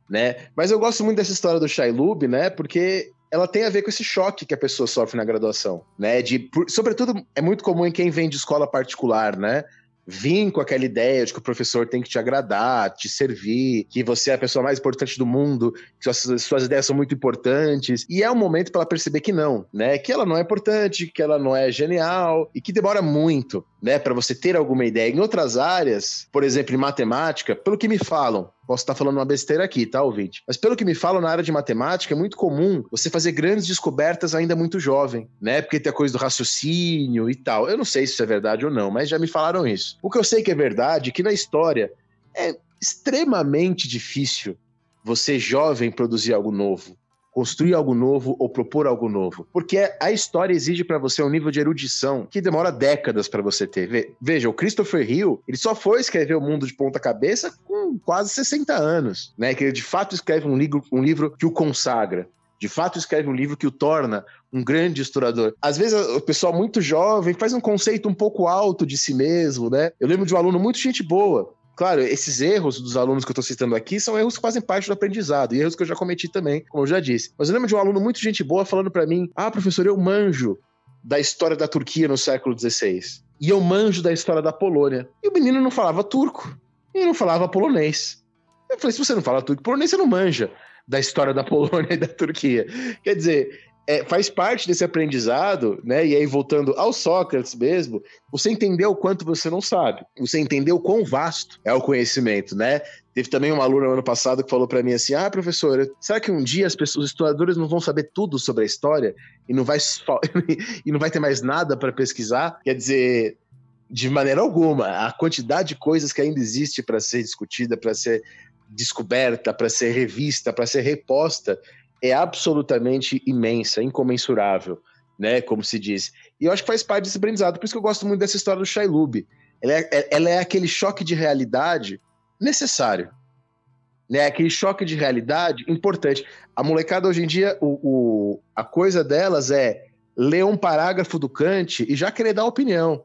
né? Mas eu gosto muito dessa história do Shailub, né? Porque ela tem a ver com esse choque que a pessoa sofre na graduação, né? De, por, sobretudo, é muito comum em quem vem de escola particular, né? Vir com aquela ideia de que o professor tem que te agradar, te servir, que você é a pessoa mais importante do mundo, que suas, suas ideias são muito importantes. E é um momento para ela perceber que não, né? Que ela não é importante, que ela não é genial e que demora muito, né, para você ter alguma ideia. Em outras áreas, por exemplo, em matemática, pelo que me falam, Posso estar falando uma besteira aqui, tá, ouvinte? Mas pelo que me falam, na área de matemática, é muito comum você fazer grandes descobertas ainda muito jovem, né? Porque tem a coisa do raciocínio e tal. Eu não sei se isso é verdade ou não, mas já me falaram isso. O que eu sei que é verdade é que na história é extremamente difícil você, jovem, produzir algo novo construir algo novo ou propor algo novo. Porque a história exige para você um nível de erudição que demora décadas para você ter. Veja, o Christopher Hill, ele só foi escrever o mundo de ponta cabeça com quase 60 anos, né? Que ele de fato escreve um livro, um livro que o consagra. De fato, escreve um livro que o torna um grande historiador. Às vezes, o pessoal muito jovem faz um conceito um pouco alto de si mesmo, né? Eu lembro de um aluno muito gente boa, Claro, esses erros dos alunos que eu estou citando aqui são erros que fazem parte do aprendizado, e erros que eu já cometi também, como eu já disse. Mas eu lembro de um aluno muito gente boa falando para mim: Ah, professor, eu manjo da história da Turquia no século XVI. E eu manjo da história da Polônia. E o menino não falava turco, e não falava polonês. Eu falei: se você não fala turco e polonês, você não manja da história da Polônia e da Turquia. Quer dizer, é, faz parte desse aprendizado, né? E aí, voltando ao Sócrates mesmo, você entendeu o quanto você não sabe. Você entendeu quão vasto é o conhecimento, né? Teve também uma aluna no ano passado que falou para mim assim: Ah, professora, será que um dia as pessoas, os historiadores não vão saber tudo sobre a história e não vai, e não vai ter mais nada para pesquisar? Quer dizer, de maneira alguma. A quantidade de coisas que ainda existe para ser discutida, para ser descoberta, para ser revista, para ser reposta, é absolutamente imensa, incomensurável, né? Como se diz. E eu acho que faz parte desse aprendizado. Por isso que eu gosto muito dessa história do Shailub. Ela é, é, ela é aquele choque de realidade necessário. Né? Aquele choque de realidade importante. A molecada hoje em dia, o, o, a coisa delas é ler um parágrafo do Kant e já querer dar opinião.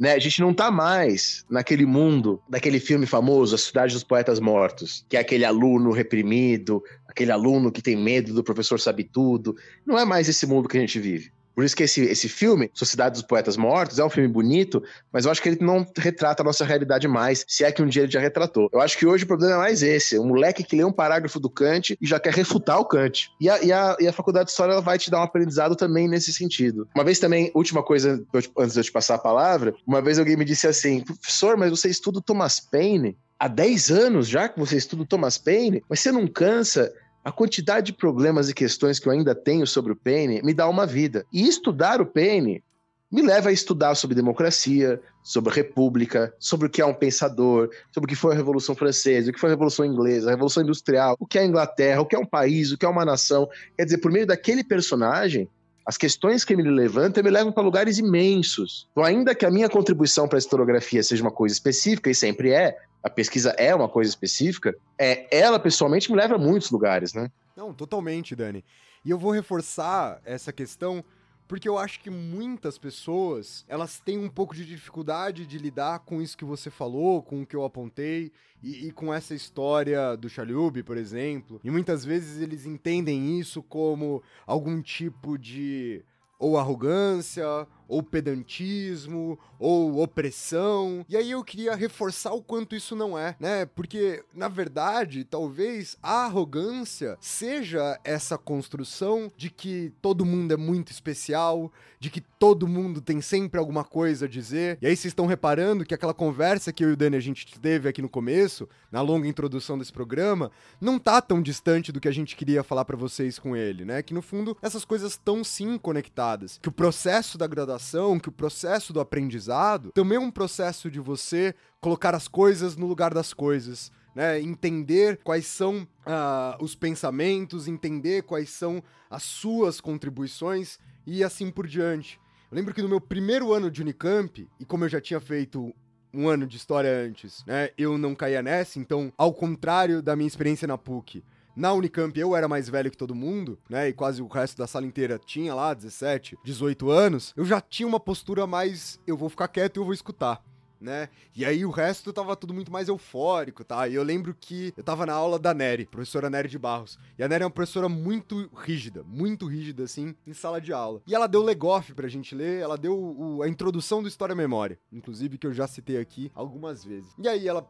Né? A gente não tá mais naquele mundo daquele filme famoso, A Cidade dos Poetas Mortos, que é aquele aluno reprimido, aquele aluno que tem medo do professor sabe tudo. Não é mais esse mundo que a gente vive. Por isso que esse, esse filme, Sociedade dos Poetas Mortos, é um filme bonito, mas eu acho que ele não retrata a nossa realidade mais, se é que um dia ele já retratou. Eu acho que hoje o problema é mais esse: um moleque que lê um parágrafo do Kant e já quer refutar o Kant. E a, e a, e a faculdade de História vai te dar um aprendizado também nesse sentido. Uma vez também, última coisa, antes de eu te passar a palavra, uma vez alguém me disse assim: professor, mas você estuda Thomas Paine? Há 10 anos já que você estuda Thomas Paine, mas você não cansa a quantidade de problemas e questões que eu ainda tenho sobre o Paine me dá uma vida. E estudar o Paine me leva a estudar sobre democracia, sobre república, sobre o que é um pensador, sobre o que foi a Revolução Francesa, o que foi a Revolução Inglesa, a Revolução Industrial, o que é a Inglaterra, o que é um país, o que é uma nação. Quer dizer, por meio daquele personagem, as questões que ele levanta me levam para lugares imensos. Então, ainda que a minha contribuição para a historiografia seja uma coisa específica, e sempre é, a pesquisa é uma coisa específica, é, ela pessoalmente me leva a muitos lugares, né? Não, totalmente, Dani. E eu vou reforçar essa questão porque eu acho que muitas pessoas, elas têm um pouco de dificuldade de lidar com isso que você falou, com o que eu apontei, e, e com essa história do Chalhub, por exemplo. E muitas vezes eles entendem isso como algum tipo de ou arrogância, ou pedantismo, ou opressão. E aí eu queria reforçar o quanto isso não é, né? Porque, na verdade, talvez a arrogância seja essa construção de que todo mundo é muito especial, de que todo mundo tem sempre alguma coisa a dizer. E aí vocês estão reparando que aquela conversa que eu e o Dani a gente teve aqui no começo, na longa introdução desse programa, não tá tão distante do que a gente queria falar para vocês com ele, né? Que no fundo essas coisas estão sim conectadas. Que o processo da graduação que o processo do aprendizado também é um processo de você colocar as coisas no lugar das coisas. Né, entender quais são uh, os pensamentos, entender quais são as suas contribuições e assim por diante. Eu lembro que no meu primeiro ano de Unicamp, e como eu já tinha feito um ano de história antes, né, eu não caía nessa, então, ao contrário da minha experiência na PUC, na Unicamp eu era mais velho que todo mundo, né? E quase o resto da sala inteira tinha lá 17, 18 anos, eu já tinha uma postura mais eu vou ficar quieto e eu vou escutar né? E aí o resto tava tudo muito mais eufórico, tá? E eu lembro que eu tava na aula da Nery, professora Nery de Barros. E a Nery é uma professora muito rígida, muito rígida, assim, em sala de aula. E ela deu Legoff pra gente ler, ela deu o, a introdução do História Memória, inclusive, que eu já citei aqui algumas vezes. E aí ela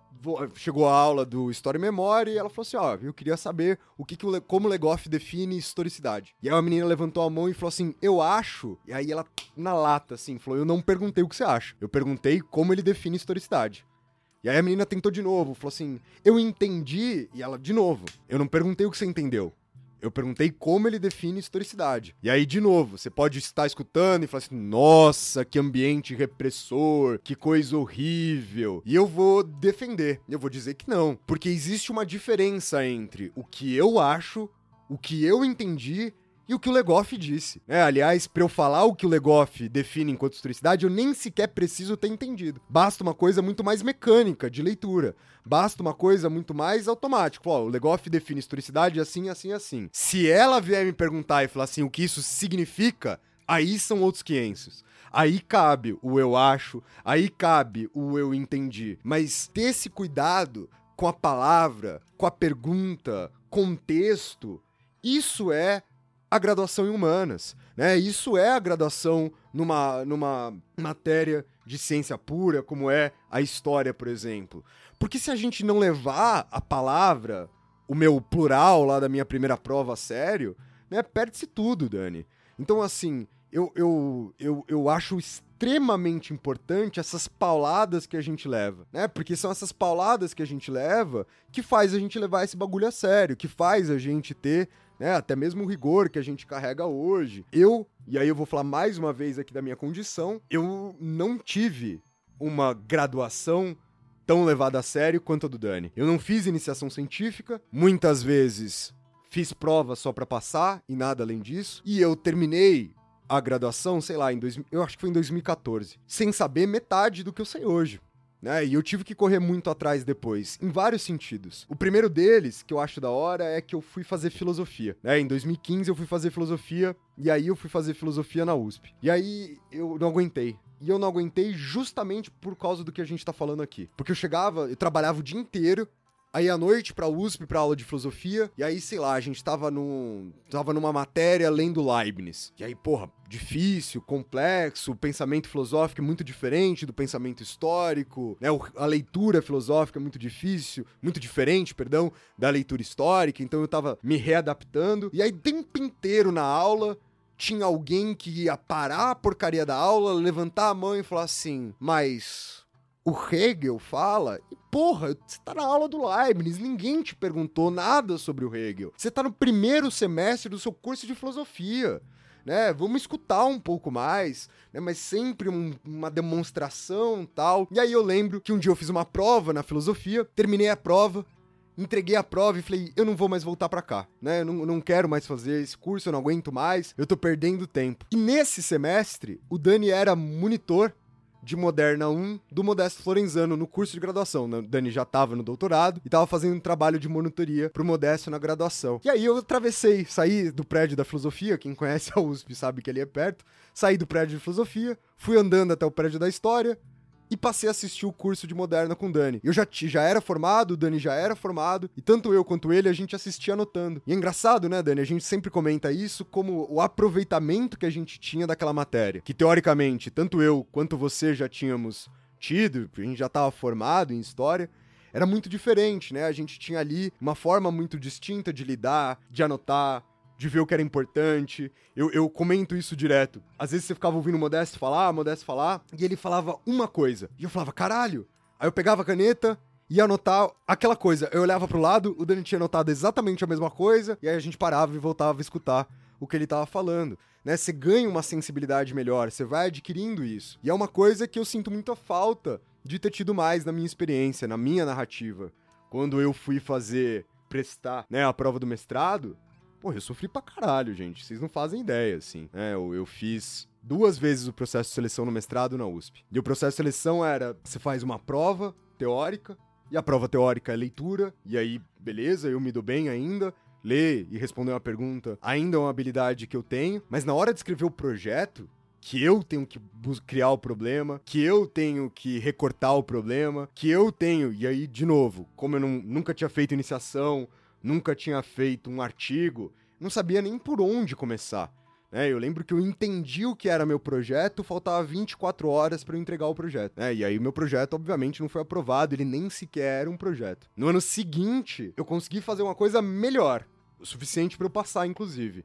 chegou à aula do História e Memória e ela falou assim, ó, eu queria saber o que, que o, como o Legoff define historicidade. E aí a menina levantou a mão e falou assim, eu acho... E aí ela, na lata, assim, falou, eu não perguntei o que você acha. Eu perguntei como ele define define historicidade. E aí a menina tentou de novo, falou assim: Eu entendi. E ela, de novo, eu não perguntei o que você entendeu. Eu perguntei como ele define historicidade. E aí, de novo, você pode estar escutando e falar assim: nossa, que ambiente repressor, que coisa horrível. E eu vou defender. Eu vou dizer que não. Porque existe uma diferença entre o que eu acho, o que eu entendi e o que o Legoff disse. É, aliás, para eu falar o que o Legoff define enquanto historicidade, eu nem sequer preciso ter entendido. Basta uma coisa muito mais mecânica de leitura. Basta uma coisa muito mais automática. O Legoff define historicidade assim, assim, assim. Se ela vier me perguntar e falar assim o que isso significa, aí são outros 500. Aí cabe o eu acho, aí cabe o eu entendi. Mas ter esse cuidado com a palavra, com a pergunta, contexto, isso é a graduação em humanas. Né? Isso é a graduação numa, numa matéria de ciência pura, como é a história, por exemplo. Porque se a gente não levar a palavra, o meu plural lá da minha primeira prova a sério, né, perde-se tudo, Dani. Então, assim, eu, eu, eu, eu acho extremamente importante essas pauladas que a gente leva, né? Porque são essas pauladas que a gente leva que faz a gente levar esse bagulho a sério, que faz a gente ter né, até mesmo o rigor que a gente carrega hoje. Eu, e aí eu vou falar mais uma vez aqui da minha condição, eu não tive uma graduação tão levada a sério quanto a do Dani. Eu não fiz iniciação científica, muitas vezes fiz prova só para passar e nada além disso, e eu terminei a graduação, sei lá, em dois, eu acho que foi em 2014, sem saber metade do que eu sei hoje né? E eu tive que correr muito atrás depois, em vários sentidos. O primeiro deles, que eu acho da hora, é que eu fui fazer filosofia, né? Em 2015 eu fui fazer filosofia, e aí eu fui fazer filosofia na USP. E aí eu não aguentei. E eu não aguentei justamente por causa do que a gente tá falando aqui. Porque eu chegava, eu trabalhava o dia inteiro, Aí à noite pra USP, pra aula de filosofia, e aí, sei lá, a gente tava, num, tava numa matéria lendo Leibniz. E aí, porra, difícil, complexo, pensamento filosófico é muito diferente do pensamento histórico, né? A leitura filosófica é muito difícil, muito diferente, perdão, da leitura histórica, então eu tava me readaptando. E aí, tempo inteiro na aula, tinha alguém que ia parar a porcaria da aula, levantar a mão e falar assim, mas o Hegel fala, e porra, você tá na aula do Leibniz, ninguém te perguntou nada sobre o Hegel. Você tá no primeiro semestre do seu curso de filosofia. Né, vamos escutar um pouco mais, né, mas sempre um, uma demonstração tal. E aí eu lembro que um dia eu fiz uma prova na filosofia, terminei a prova, entreguei a prova e falei, eu não vou mais voltar para cá, né? Eu não, não quero mais fazer esse curso, eu não aguento mais, eu tô perdendo tempo. E nesse semestre, o Dani era monitor de Moderna 1 do Modesto Florenzano no curso de graduação. O Dani já estava no doutorado e estava fazendo um trabalho de monitoria pro Modesto na graduação. E aí eu atravessei, saí do prédio da filosofia, quem conhece a USP sabe que ali é perto, saí do prédio de filosofia, fui andando até o prédio da história, e passei a assistir o curso de Moderna com o Dani. Eu já, já era formado, o Dani já era formado, e tanto eu quanto ele a gente assistia anotando. E é engraçado, né, Dani? A gente sempre comenta isso como o aproveitamento que a gente tinha daquela matéria. Que teoricamente, tanto eu quanto você já tínhamos tido, a gente já estava formado em história era muito diferente, né? A gente tinha ali uma forma muito distinta de lidar, de anotar, de ver o que era importante. Eu, eu comento isso direto. Às vezes você ficava ouvindo o Modesto falar, Modesto falar, e ele falava uma coisa. E eu falava, caralho. Aí eu pegava a caneta, ia anotar aquela coisa. Eu olhava pro lado, o Dani tinha anotado exatamente a mesma coisa, e aí a gente parava e voltava a escutar o que ele tava falando. Né? Você ganha uma sensibilidade melhor, você vai adquirindo isso. E é uma coisa que eu sinto muita falta de ter tido mais na minha experiência, na minha narrativa. Quando eu fui fazer, prestar né, a prova do mestrado, Pô, eu sofri pra caralho, gente. Vocês não fazem ideia, assim. É, eu, eu fiz duas vezes o processo de seleção no mestrado na USP. E o processo de seleção era: você faz uma prova teórica, e a prova teórica é leitura, e aí, beleza, eu me dou bem ainda. ler e responder uma pergunta ainda é uma habilidade que eu tenho, mas na hora de escrever o projeto, que eu tenho que criar o problema, que eu tenho que recortar o problema, que eu tenho, e aí, de novo, como eu não, nunca tinha feito iniciação, nunca tinha feito um artigo, não sabia nem por onde começar. É, eu lembro que eu entendi o que era meu projeto, faltava 24 horas para eu entregar o projeto. É, e aí meu projeto, obviamente, não foi aprovado, ele nem sequer era um projeto. No ano seguinte, eu consegui fazer uma coisa melhor, o suficiente para eu passar, inclusive.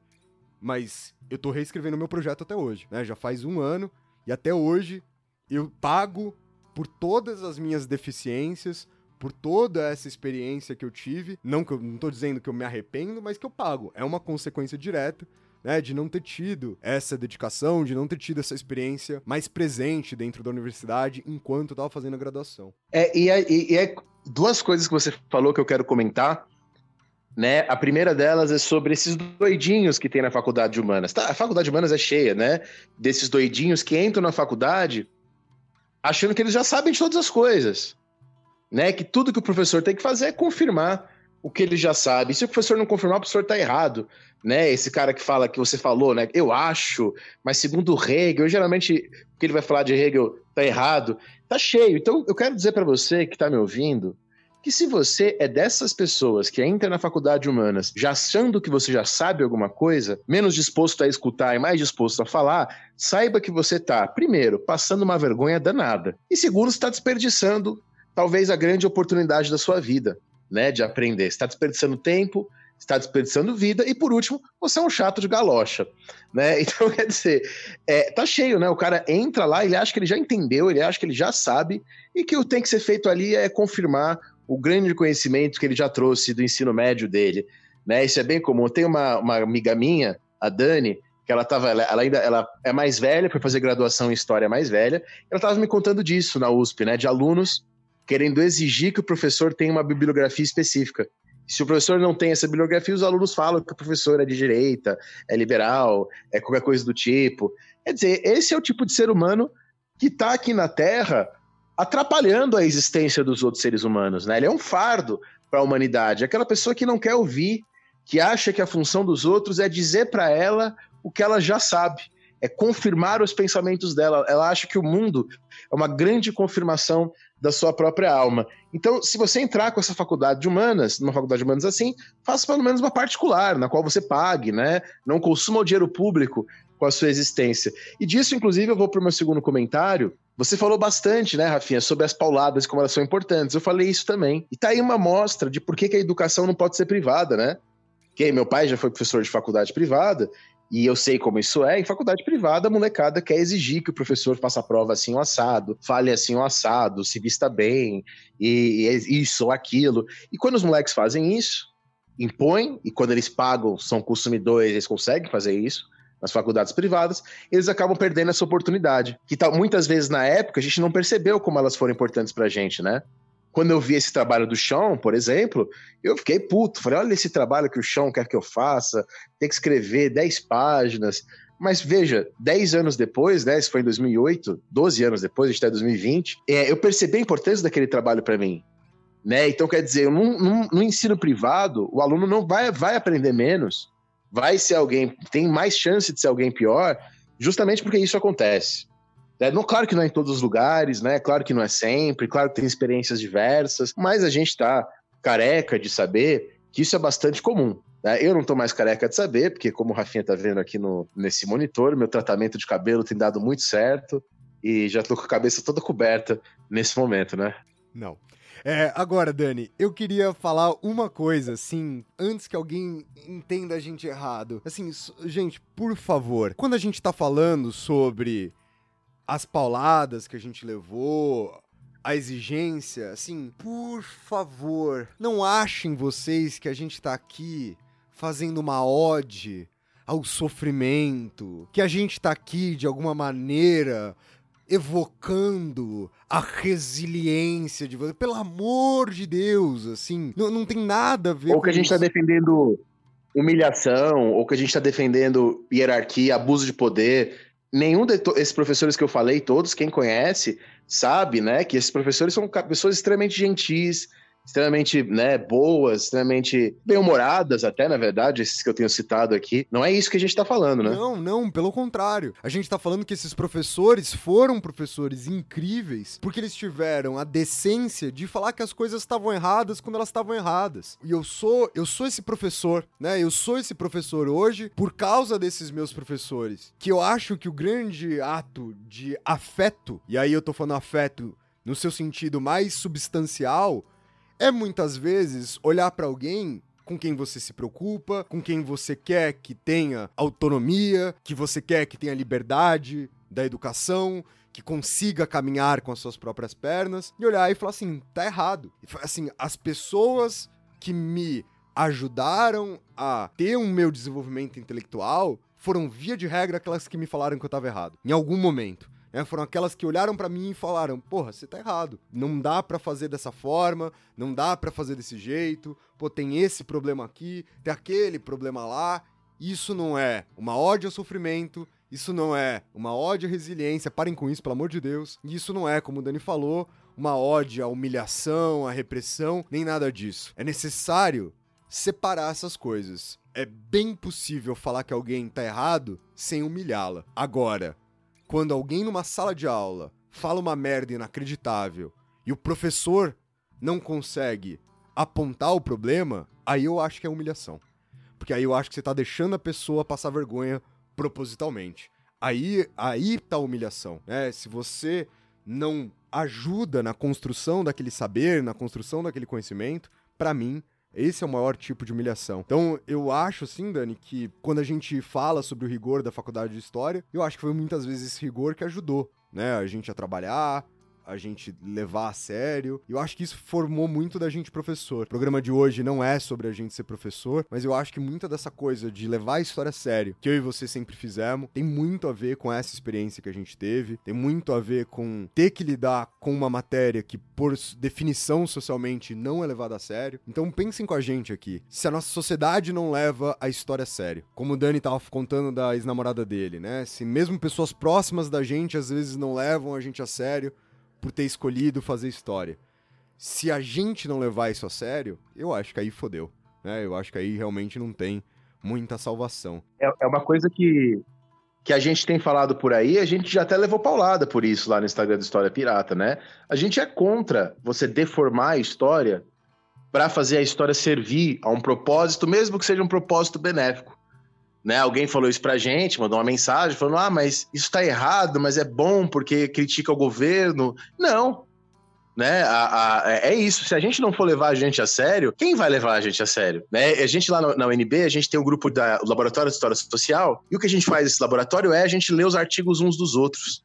Mas eu tô reescrevendo meu projeto até hoje, né? Já faz um ano e até hoje eu pago por todas as minhas deficiências, por toda essa experiência que eu tive. Não que eu não tô dizendo que eu me arrependo, mas que eu pago. É uma consequência direta né, de não ter tido essa dedicação, de não ter tido essa experiência mais presente dentro da universidade enquanto eu tava fazendo a graduação. É, e, é, e é duas coisas que você falou que eu quero comentar. Né? A primeira delas é sobre esses doidinhos que tem na faculdade de humanas. Tá, a faculdade de humanas é cheia, né? Desses doidinhos que entram na faculdade achando que eles já sabem de todas as coisas, né? Que tudo que o professor tem que fazer é confirmar o que ele já sabe. E se o professor não confirmar, o professor está errado né? Esse cara que fala que você falou, né? Eu acho, mas segundo Hegel, geralmente o que ele vai falar de Hegel tá errado, tá cheio. Então eu quero dizer para você que tá me ouvindo que se você é dessas pessoas que entra na faculdade de humanas já achando que você já sabe alguma coisa, menos disposto a escutar e mais disposto a falar, saiba que você tá, primeiro, passando uma vergonha danada, e segundo, está desperdiçando talvez a grande oportunidade da sua vida, né, de aprender. Está desperdiçando tempo, está desperdiçando vida, e por último, você é um chato de galocha, né? Então, quer dizer, é, tá cheio, né? O cara entra lá, ele acha que ele já entendeu, ele acha que ele já sabe, e que o que tem que ser feito ali é confirmar o grande conhecimento que ele já trouxe do ensino médio dele, né? Isso é bem comum. Tem uma, uma amiga minha, a Dani, que ela tava, ela, ainda ela é mais velha, para fazer graduação em história mais velha, ela estava me contando disso na USP, né? De alunos querendo exigir que o professor tenha uma bibliografia específica. Se o professor não tem essa bibliografia, os alunos falam que o professor é de direita, é liberal, é qualquer coisa do tipo. Quer dizer, esse é o tipo de ser humano que está aqui na Terra atrapalhando a existência dos outros seres humanos, né? Ele é um fardo para a humanidade. É aquela pessoa que não quer ouvir, que acha que a função dos outros é dizer para ela o que ela já sabe, é confirmar os pensamentos dela. Ela acha que o mundo é uma grande confirmação da sua própria alma. Então, se você entrar com essa faculdade de humanas, numa faculdade de humanas assim, faça pelo menos uma particular, na qual você pague, né? Não consuma o dinheiro público com a sua existência. E disso, inclusive, eu vou para o meu segundo comentário. Você falou bastante, né, Rafinha, sobre as pauladas, como elas são importantes. Eu falei isso também. E tá aí uma mostra de por que, que a educação não pode ser privada, né? Que meu pai já foi professor de faculdade privada e eu sei como isso é, em faculdade privada, a molecada quer exigir que o professor faça a prova assim o assado, fale assim o assado, se vista bem, e, e isso ou aquilo. E quando os moleques fazem isso, impõem, e quando eles pagam, são consumidores, eles conseguem fazer isso, nas faculdades privadas, eles acabam perdendo essa oportunidade. Que tá, muitas vezes na época a gente não percebeu como elas foram importantes pra gente, né? Quando eu vi esse trabalho do chão, por exemplo, eu fiquei puto. Falei, olha esse trabalho que o chão quer que eu faça, tem que escrever 10 páginas. Mas veja, 10 anos depois, né? Isso foi em 2008, 12 anos depois, a gente está em 2020, é, eu percebi a importância daquele trabalho para mim. Né? Então, quer dizer, no, no, ensino privado, o aluno não vai, vai aprender menos, vai ser alguém, tem mais chance de ser alguém pior, justamente porque isso acontece. É, não, claro que não é em todos os lugares, né? Claro que não é sempre, claro que tem experiências diversas, mas a gente está careca de saber que isso é bastante comum. Né? Eu não estou mais careca de saber, porque como o Rafinha está vendo aqui no, nesse monitor, meu tratamento de cabelo tem dado muito certo e já estou com a cabeça toda coberta nesse momento, né? Não. É, agora, Dani, eu queria falar uma coisa, assim, antes que alguém entenda a gente errado. Assim, gente, por favor, quando a gente tá falando sobre as pauladas que a gente levou, a exigência, assim, por favor, não achem vocês que a gente tá aqui fazendo uma ode ao sofrimento, que a gente tá aqui de alguma maneira evocando a resiliência de você. Pelo amor de Deus, assim, não, não tem nada a ver ou com. Ou que a gente tá isso. tá defendendo humilhação, ou que a gente tá defendendo hierarquia, abuso de poder nenhum desses professores que eu falei, todos, quem conhece, sabe, né, que esses professores são pessoas extremamente gentis, extremamente, né, boas, extremamente bem-humoradas até, na verdade, esses que eu tenho citado aqui. Não é isso que a gente tá falando, né? Não, não, pelo contrário. A gente tá falando que esses professores foram professores incríveis porque eles tiveram a decência de falar que as coisas estavam erradas quando elas estavam erradas. E eu sou, eu sou esse professor, né? Eu sou esse professor hoje por causa desses meus professores. Que eu acho que o grande ato de afeto, e aí eu tô falando afeto no seu sentido mais substancial, é muitas vezes olhar para alguém com quem você se preocupa, com quem você quer que tenha autonomia, que você quer que tenha liberdade da educação, que consiga caminhar com as suas próprias pernas, e olhar e falar assim: tá errado. Assim, as pessoas que me ajudaram a ter um meu desenvolvimento intelectual foram, via de regra, aquelas que me falaram que eu tava errado. Em algum momento. Né? Foram aquelas que olharam para mim e falaram: "Porra, você tá errado. Não dá para fazer dessa forma, não dá para fazer desse jeito. Pô, tem esse problema aqui, tem aquele problema lá. Isso não é uma ódio ao sofrimento, isso não é uma ódio à resiliência. Parem com isso, pelo amor de Deus. E isso não é, como o Dani falou, uma ódio à humilhação, à repressão, nem nada disso. É necessário separar essas coisas. É bem possível falar que alguém tá errado sem humilhá-la. Agora, quando alguém numa sala de aula fala uma merda inacreditável e o professor não consegue apontar o problema, aí eu acho que é humilhação. Porque aí eu acho que você tá deixando a pessoa passar vergonha propositalmente. Aí, aí tá a humilhação, né? Se você não ajuda na construção daquele saber, na construção daquele conhecimento, para mim esse é o maior tipo de humilhação. Então, eu acho, assim, Dani, que quando a gente fala sobre o rigor da faculdade de História, eu acho que foi muitas vezes esse rigor que ajudou, né? A gente a trabalhar, a gente levar a sério. Eu acho que isso formou muito da gente professor. O programa de hoje não é sobre a gente ser professor, mas eu acho que muita dessa coisa de levar a história a sério, que eu e você sempre fizemos, tem muito a ver com essa experiência que a gente teve, tem muito a ver com ter que lidar com uma matéria que, por definição socialmente, não é levada a sério. Então pensem com a gente aqui. Se a nossa sociedade não leva a história a sério, como o Dani tava contando da ex-namorada dele, né? Se mesmo pessoas próximas da gente às vezes não levam a gente a sério, por ter escolhido fazer história. Se a gente não levar isso a sério, eu acho que aí fodeu. Né? Eu acho que aí realmente não tem muita salvação. É, é uma coisa que, que a gente tem falado por aí, a gente já até levou paulada por isso lá no Instagram do História Pirata, né? A gente é contra você deformar a história para fazer a história servir a um propósito, mesmo que seja um propósito benéfico. Né, alguém falou isso pra gente, mandou uma mensagem falando: ah, mas isso tá errado, mas é bom porque critica o governo. Não. Né, a, a, é isso. Se a gente não for levar a gente a sério, quem vai levar a gente a sério? Né? A gente lá na, UNB, a gente tem um grupo da Laboratório de História Social, e o que a gente faz nesse laboratório é a gente ler os artigos uns dos outros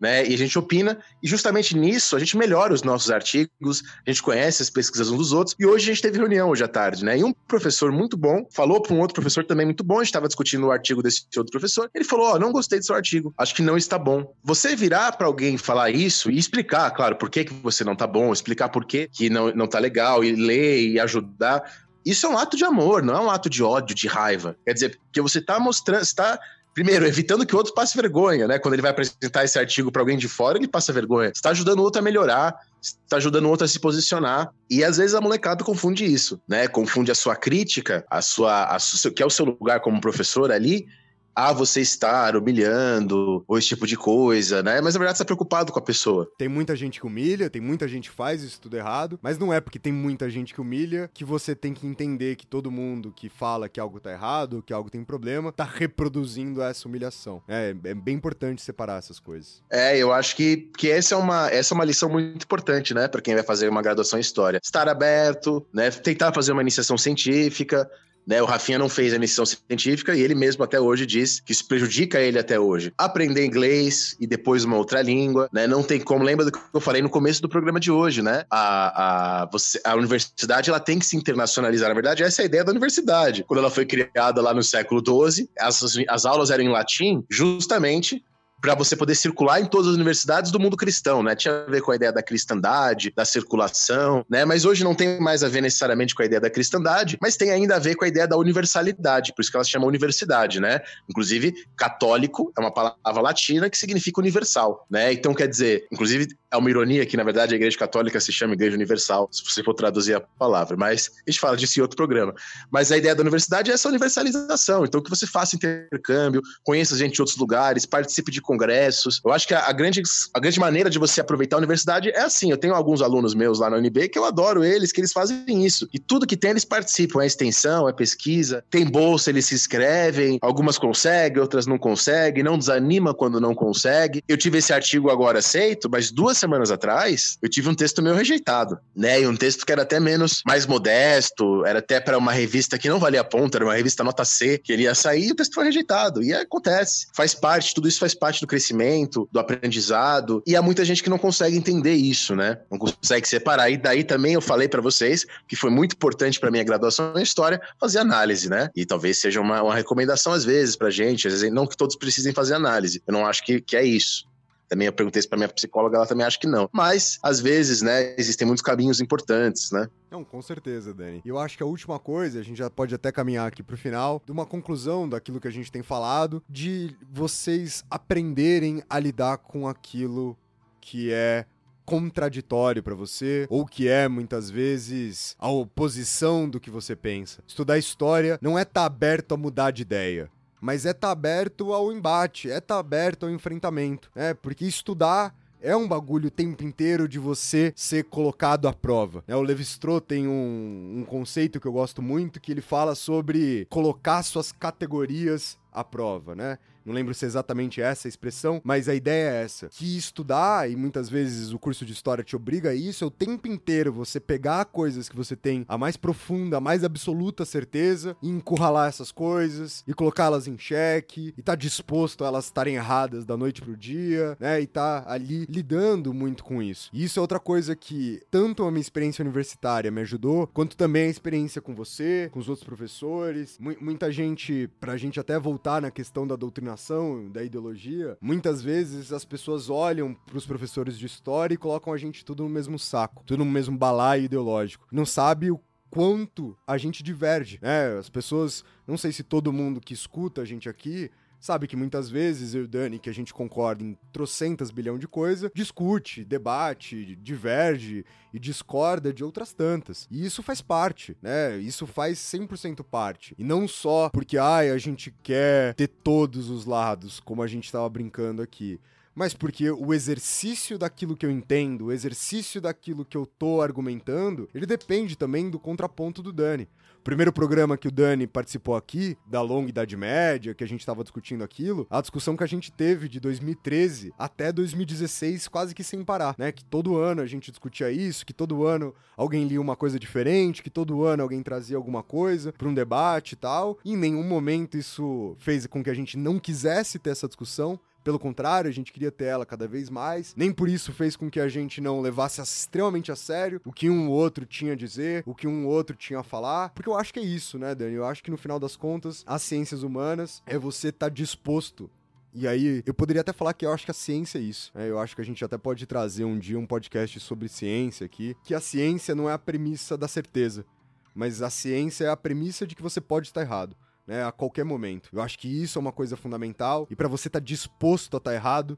né? E a gente opina, e justamente nisso a gente melhora os nossos artigos, a gente conhece as pesquisas uns dos outros, e hoje a gente teve reunião hoje à tarde, né? E um professor muito bom falou para um outro professor também muito bom, a gente estava discutindo o artigo desse outro professor, ele falou: Ó, oh, não gostei do seu artigo, acho que não está bom. Você virar para alguém falar isso e explicar, claro, por que, que você não tá bom, explicar por que, que não, não tá legal, e ler e ajudar. Isso é um ato de amor, não é um ato de ódio, de raiva. Quer dizer, porque você está mostrando, está primeiro, evitando que o outro passe vergonha, né? Quando ele vai apresentar esse artigo para alguém de fora, ele passa vergonha. Está ajudando o outro a melhorar, está ajudando o outro a se posicionar. E às vezes a molecada confunde isso, né? Confunde a sua crítica, a sua, a que é o seu lugar como professor ali, a você estar humilhando, ou esse tipo de coisa, né? Mas na verdade você tá preocupado com a pessoa. Tem muita gente que humilha, tem muita gente que faz isso tudo errado, mas não é porque tem muita gente que humilha que você tem que entender que todo mundo que fala que algo tá errado, que algo tem problema, tá reproduzindo essa humilhação. É, é bem importante separar essas coisas. É, eu acho que, que essa, é uma, essa é uma lição muito importante, né, para quem vai fazer uma graduação em História. Estar aberto, né, tentar fazer uma iniciação científica, né? O Rafinha não fez a iniciação científica e ele mesmo até hoje diz que isso prejudica ele até hoje. Aprender inglês e depois uma outra língua, né? Não tem como. Lembra do que eu falei no começo do programa de hoje, né? A, a, você, a universidade ela tem que se internacionalizar. Na verdade, essa é a ideia da universidade. Quando ela foi criada lá no século XII, as, as aulas eram em latim, justamente para você poder circular em todas as universidades do mundo cristão, né? Tinha a ver com a ideia da cristandade, da circulação, né? Mas hoje não tem mais a ver necessariamente com a ideia da cristandade, mas tem ainda a ver com a ideia da universalidade, por isso que ela se chama universidade, né? Inclusive, católico é uma palavra latina que significa universal, né? Então, quer dizer, inclusive, é uma ironia que, na verdade, a Igreja Católica se chama Igreja Universal, se você for traduzir a palavra, mas a gente fala disso em outro programa. Mas a ideia da universidade é essa universalização, então que você faça intercâmbio, conheça gente de outros lugares, participe de congressos. Eu acho que a, a, grande, a grande maneira de você aproveitar a universidade é assim. Eu tenho alguns alunos meus lá na UNB que eu adoro eles, que eles fazem isso. E tudo que tem, eles participam. É extensão, é pesquisa, tem bolsa, eles se inscrevem. Algumas conseguem, outras não conseguem, não desanima quando não consegue. Eu tive esse artigo agora aceito, mas duas semanas atrás eu tive um texto meu rejeitado, né? E um texto que era até menos, mais modesto, era até para uma revista que não valia ponta, era uma revista nota C, que ele ia sair e o texto foi rejeitado. E acontece. Faz parte, tudo isso faz parte do crescimento, do aprendizado. E há muita gente que não consegue entender isso, né? Não consegue separar. E daí também eu falei para vocês que foi muito importante para minha graduação em história fazer análise, né? E talvez seja uma, uma recomendação às vezes pra gente, às vezes não que todos precisem fazer análise. Eu não acho que, que é isso. Também eu perguntei isso pra minha psicóloga, ela também acha que não. Mas, às vezes, né, existem muitos caminhos importantes, né? Não, com certeza, Dani. E eu acho que a última coisa, a gente já pode até caminhar aqui pro final, de uma conclusão daquilo que a gente tem falado, de vocês aprenderem a lidar com aquilo que é contraditório para você ou que é muitas vezes a oposição do que você pensa. Estudar história não é estar tá aberto a mudar de ideia mas é tá aberto ao embate, é tá aberto ao enfrentamento, né? Porque estudar é um bagulho o tempo inteiro de você ser colocado à prova. Né? O Levi-Strauss tem um, um conceito que eu gosto muito, que ele fala sobre colocar suas categorias à prova, né? Não lembro se é exatamente essa a expressão, mas a ideia é essa. Que estudar, e muitas vezes o curso de história te obriga a isso, é o tempo inteiro você pegar coisas que você tem a mais profunda, a mais absoluta certeza, e encurralar essas coisas, e colocá-las em xeque, e tá disposto a elas estarem erradas da noite pro dia, né? E tá ali lidando muito com isso. E isso é outra coisa que tanto a minha experiência universitária me ajudou, quanto também a experiência com você, com os outros professores. Muita gente, pra gente até voltar na questão da doutrina doutrinação, da ideologia, muitas vezes as pessoas olham para os professores de história e colocam a gente tudo no mesmo saco, tudo no mesmo balaio ideológico. Não sabe o quanto a gente diverge, né? As pessoas, não sei se todo mundo que escuta a gente aqui sabe que muitas vezes eu e o Dani, que a gente concorda em trocentas bilhão de coisa, discute, debate, diverge e discorda de outras tantas. E isso faz parte, né? Isso faz 100% parte. E não só porque, ai, a gente quer ter todos os lados, como a gente estava brincando aqui mas porque o exercício daquilo que eu entendo, o exercício daquilo que eu tô argumentando, ele depende também do contraponto do Dani. Primeiro programa que o Dani participou aqui, da longa Idade Média, que a gente estava discutindo aquilo, a discussão que a gente teve de 2013 até 2016, quase que sem parar, né? Que todo ano a gente discutia isso, que todo ano alguém lia uma coisa diferente, que todo ano alguém trazia alguma coisa para um debate e tal. E em nenhum momento isso fez com que a gente não quisesse ter essa discussão. Pelo contrário, a gente queria ter ela cada vez mais. Nem por isso fez com que a gente não levasse extremamente a sério o que um ou outro tinha a dizer, o que um ou outro tinha a falar. Porque eu acho que é isso, né, Dani? Eu acho que no final das contas, as ciências humanas é você estar tá disposto e aí, eu poderia até falar que eu acho que a ciência é isso. Né? Eu acho que a gente até pode trazer um dia um podcast sobre ciência aqui. Que a ciência não é a premissa da certeza, mas a ciência é a premissa de que você pode estar errado né, a qualquer momento. Eu acho que isso é uma coisa fundamental e para você estar tá disposto a estar tá errado,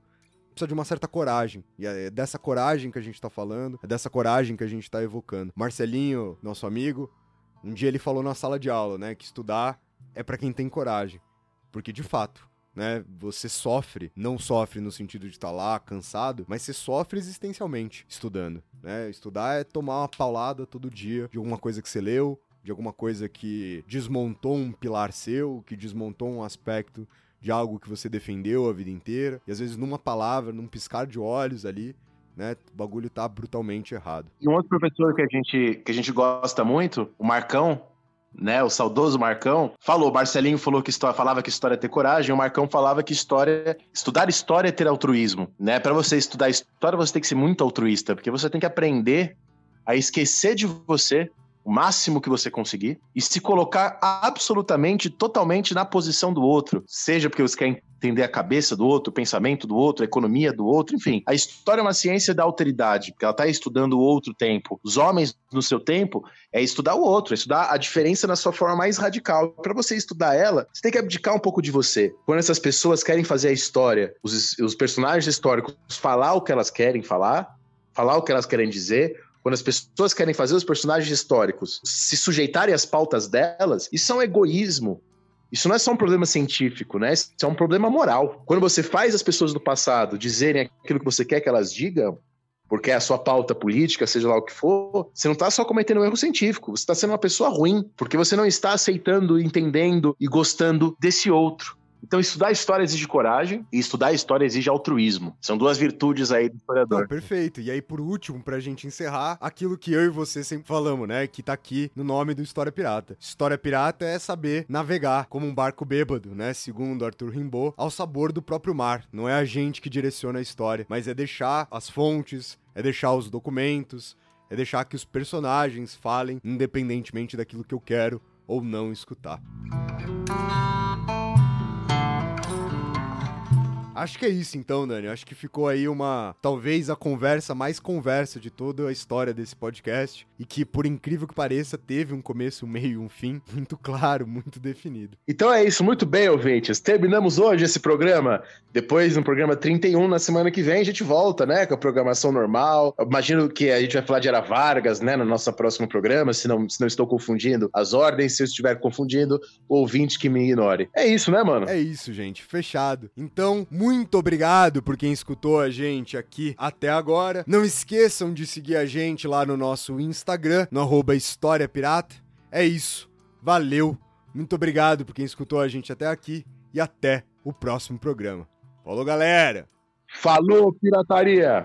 precisa de uma certa coragem. E é dessa coragem que a gente tá falando, é dessa coragem que a gente tá evocando. Marcelinho, nosso amigo, um dia ele falou na sala de aula, né, que estudar é para quem tem coragem. Porque de fato, né? Você sofre, não sofre no sentido de estar tá lá cansado, mas você sofre existencialmente estudando, né? Estudar é tomar uma paulada todo dia de alguma coisa que você leu, de alguma coisa que desmontou um pilar seu, que desmontou um aspecto de algo que você defendeu a vida inteira, e às vezes numa palavra, num piscar de olhos ali, né, o bagulho tá brutalmente errado. E um outro professor que a gente, que a gente gosta muito, o Marcão, né, o saudoso Marcão, falou, Marcelinho falou que história, falava que história é ter coragem, o Marcão falava que história, estudar história é ter altruísmo, né? Para você estudar história, você tem que ser muito altruísta, porque você tem que aprender a esquecer de você o máximo que você conseguir e se colocar absolutamente, totalmente na posição do outro. Seja porque você quer entender a cabeça do outro, o pensamento do outro, a economia do outro, enfim. A história é uma ciência da alteridade, porque ela está estudando o outro tempo. Os homens, no seu tempo, é estudar o outro, é estudar a diferença na sua forma mais radical. Para você estudar ela, você tem que abdicar um pouco de você. Quando essas pessoas querem fazer a história, os, os personagens históricos falar o que elas querem falar, falar o que elas querem dizer, quando as pessoas querem fazer os personagens históricos se sujeitarem às pautas delas, isso é um egoísmo. Isso não é só um problema científico, né? Isso é um problema moral. Quando você faz as pessoas do passado dizerem aquilo que você quer que elas digam, porque é a sua pauta política, seja lá o que for, você não está só cometendo um erro científico, você está sendo uma pessoa ruim, porque você não está aceitando, entendendo e gostando desse outro. Então, estudar história exige coragem e estudar história exige altruísmo. São duas virtudes aí do historiador. Perfeito. E aí, por último, pra gente encerrar, aquilo que eu e você sempre falamos, né? Que tá aqui no nome do História Pirata. História Pirata é saber navegar como um barco bêbado, né? Segundo Arthur Rimbaud, ao sabor do próprio mar. Não é a gente que direciona a história, mas é deixar as fontes, é deixar os documentos, é deixar que os personagens falem, independentemente daquilo que eu quero ou não escutar. Acho que é isso então, Dani. Acho que ficou aí uma. Talvez a conversa mais conversa de toda a história desse podcast. E que, por incrível que pareça, teve um começo, um meio e um fim muito claro, muito definido. Então é isso, muito bem, ouvintes. Terminamos hoje esse programa. Depois, no programa 31, na semana que vem, a gente volta, né? Com a programação normal. Eu imagino que a gente vai falar de Era Vargas, né? No nosso próximo programa, se não, se não estou confundindo as ordens. Se eu estiver confundindo, ouvinte que me ignore. É isso, né, mano? É isso, gente. Fechado. Então, muito obrigado por quem escutou a gente aqui até agora. Não esqueçam de seguir a gente lá no nosso Instagram, no arroba História Pirata. É isso. Valeu. Muito obrigado por quem escutou a gente até aqui e até o próximo programa. Falou, galera! Falou, pirataria!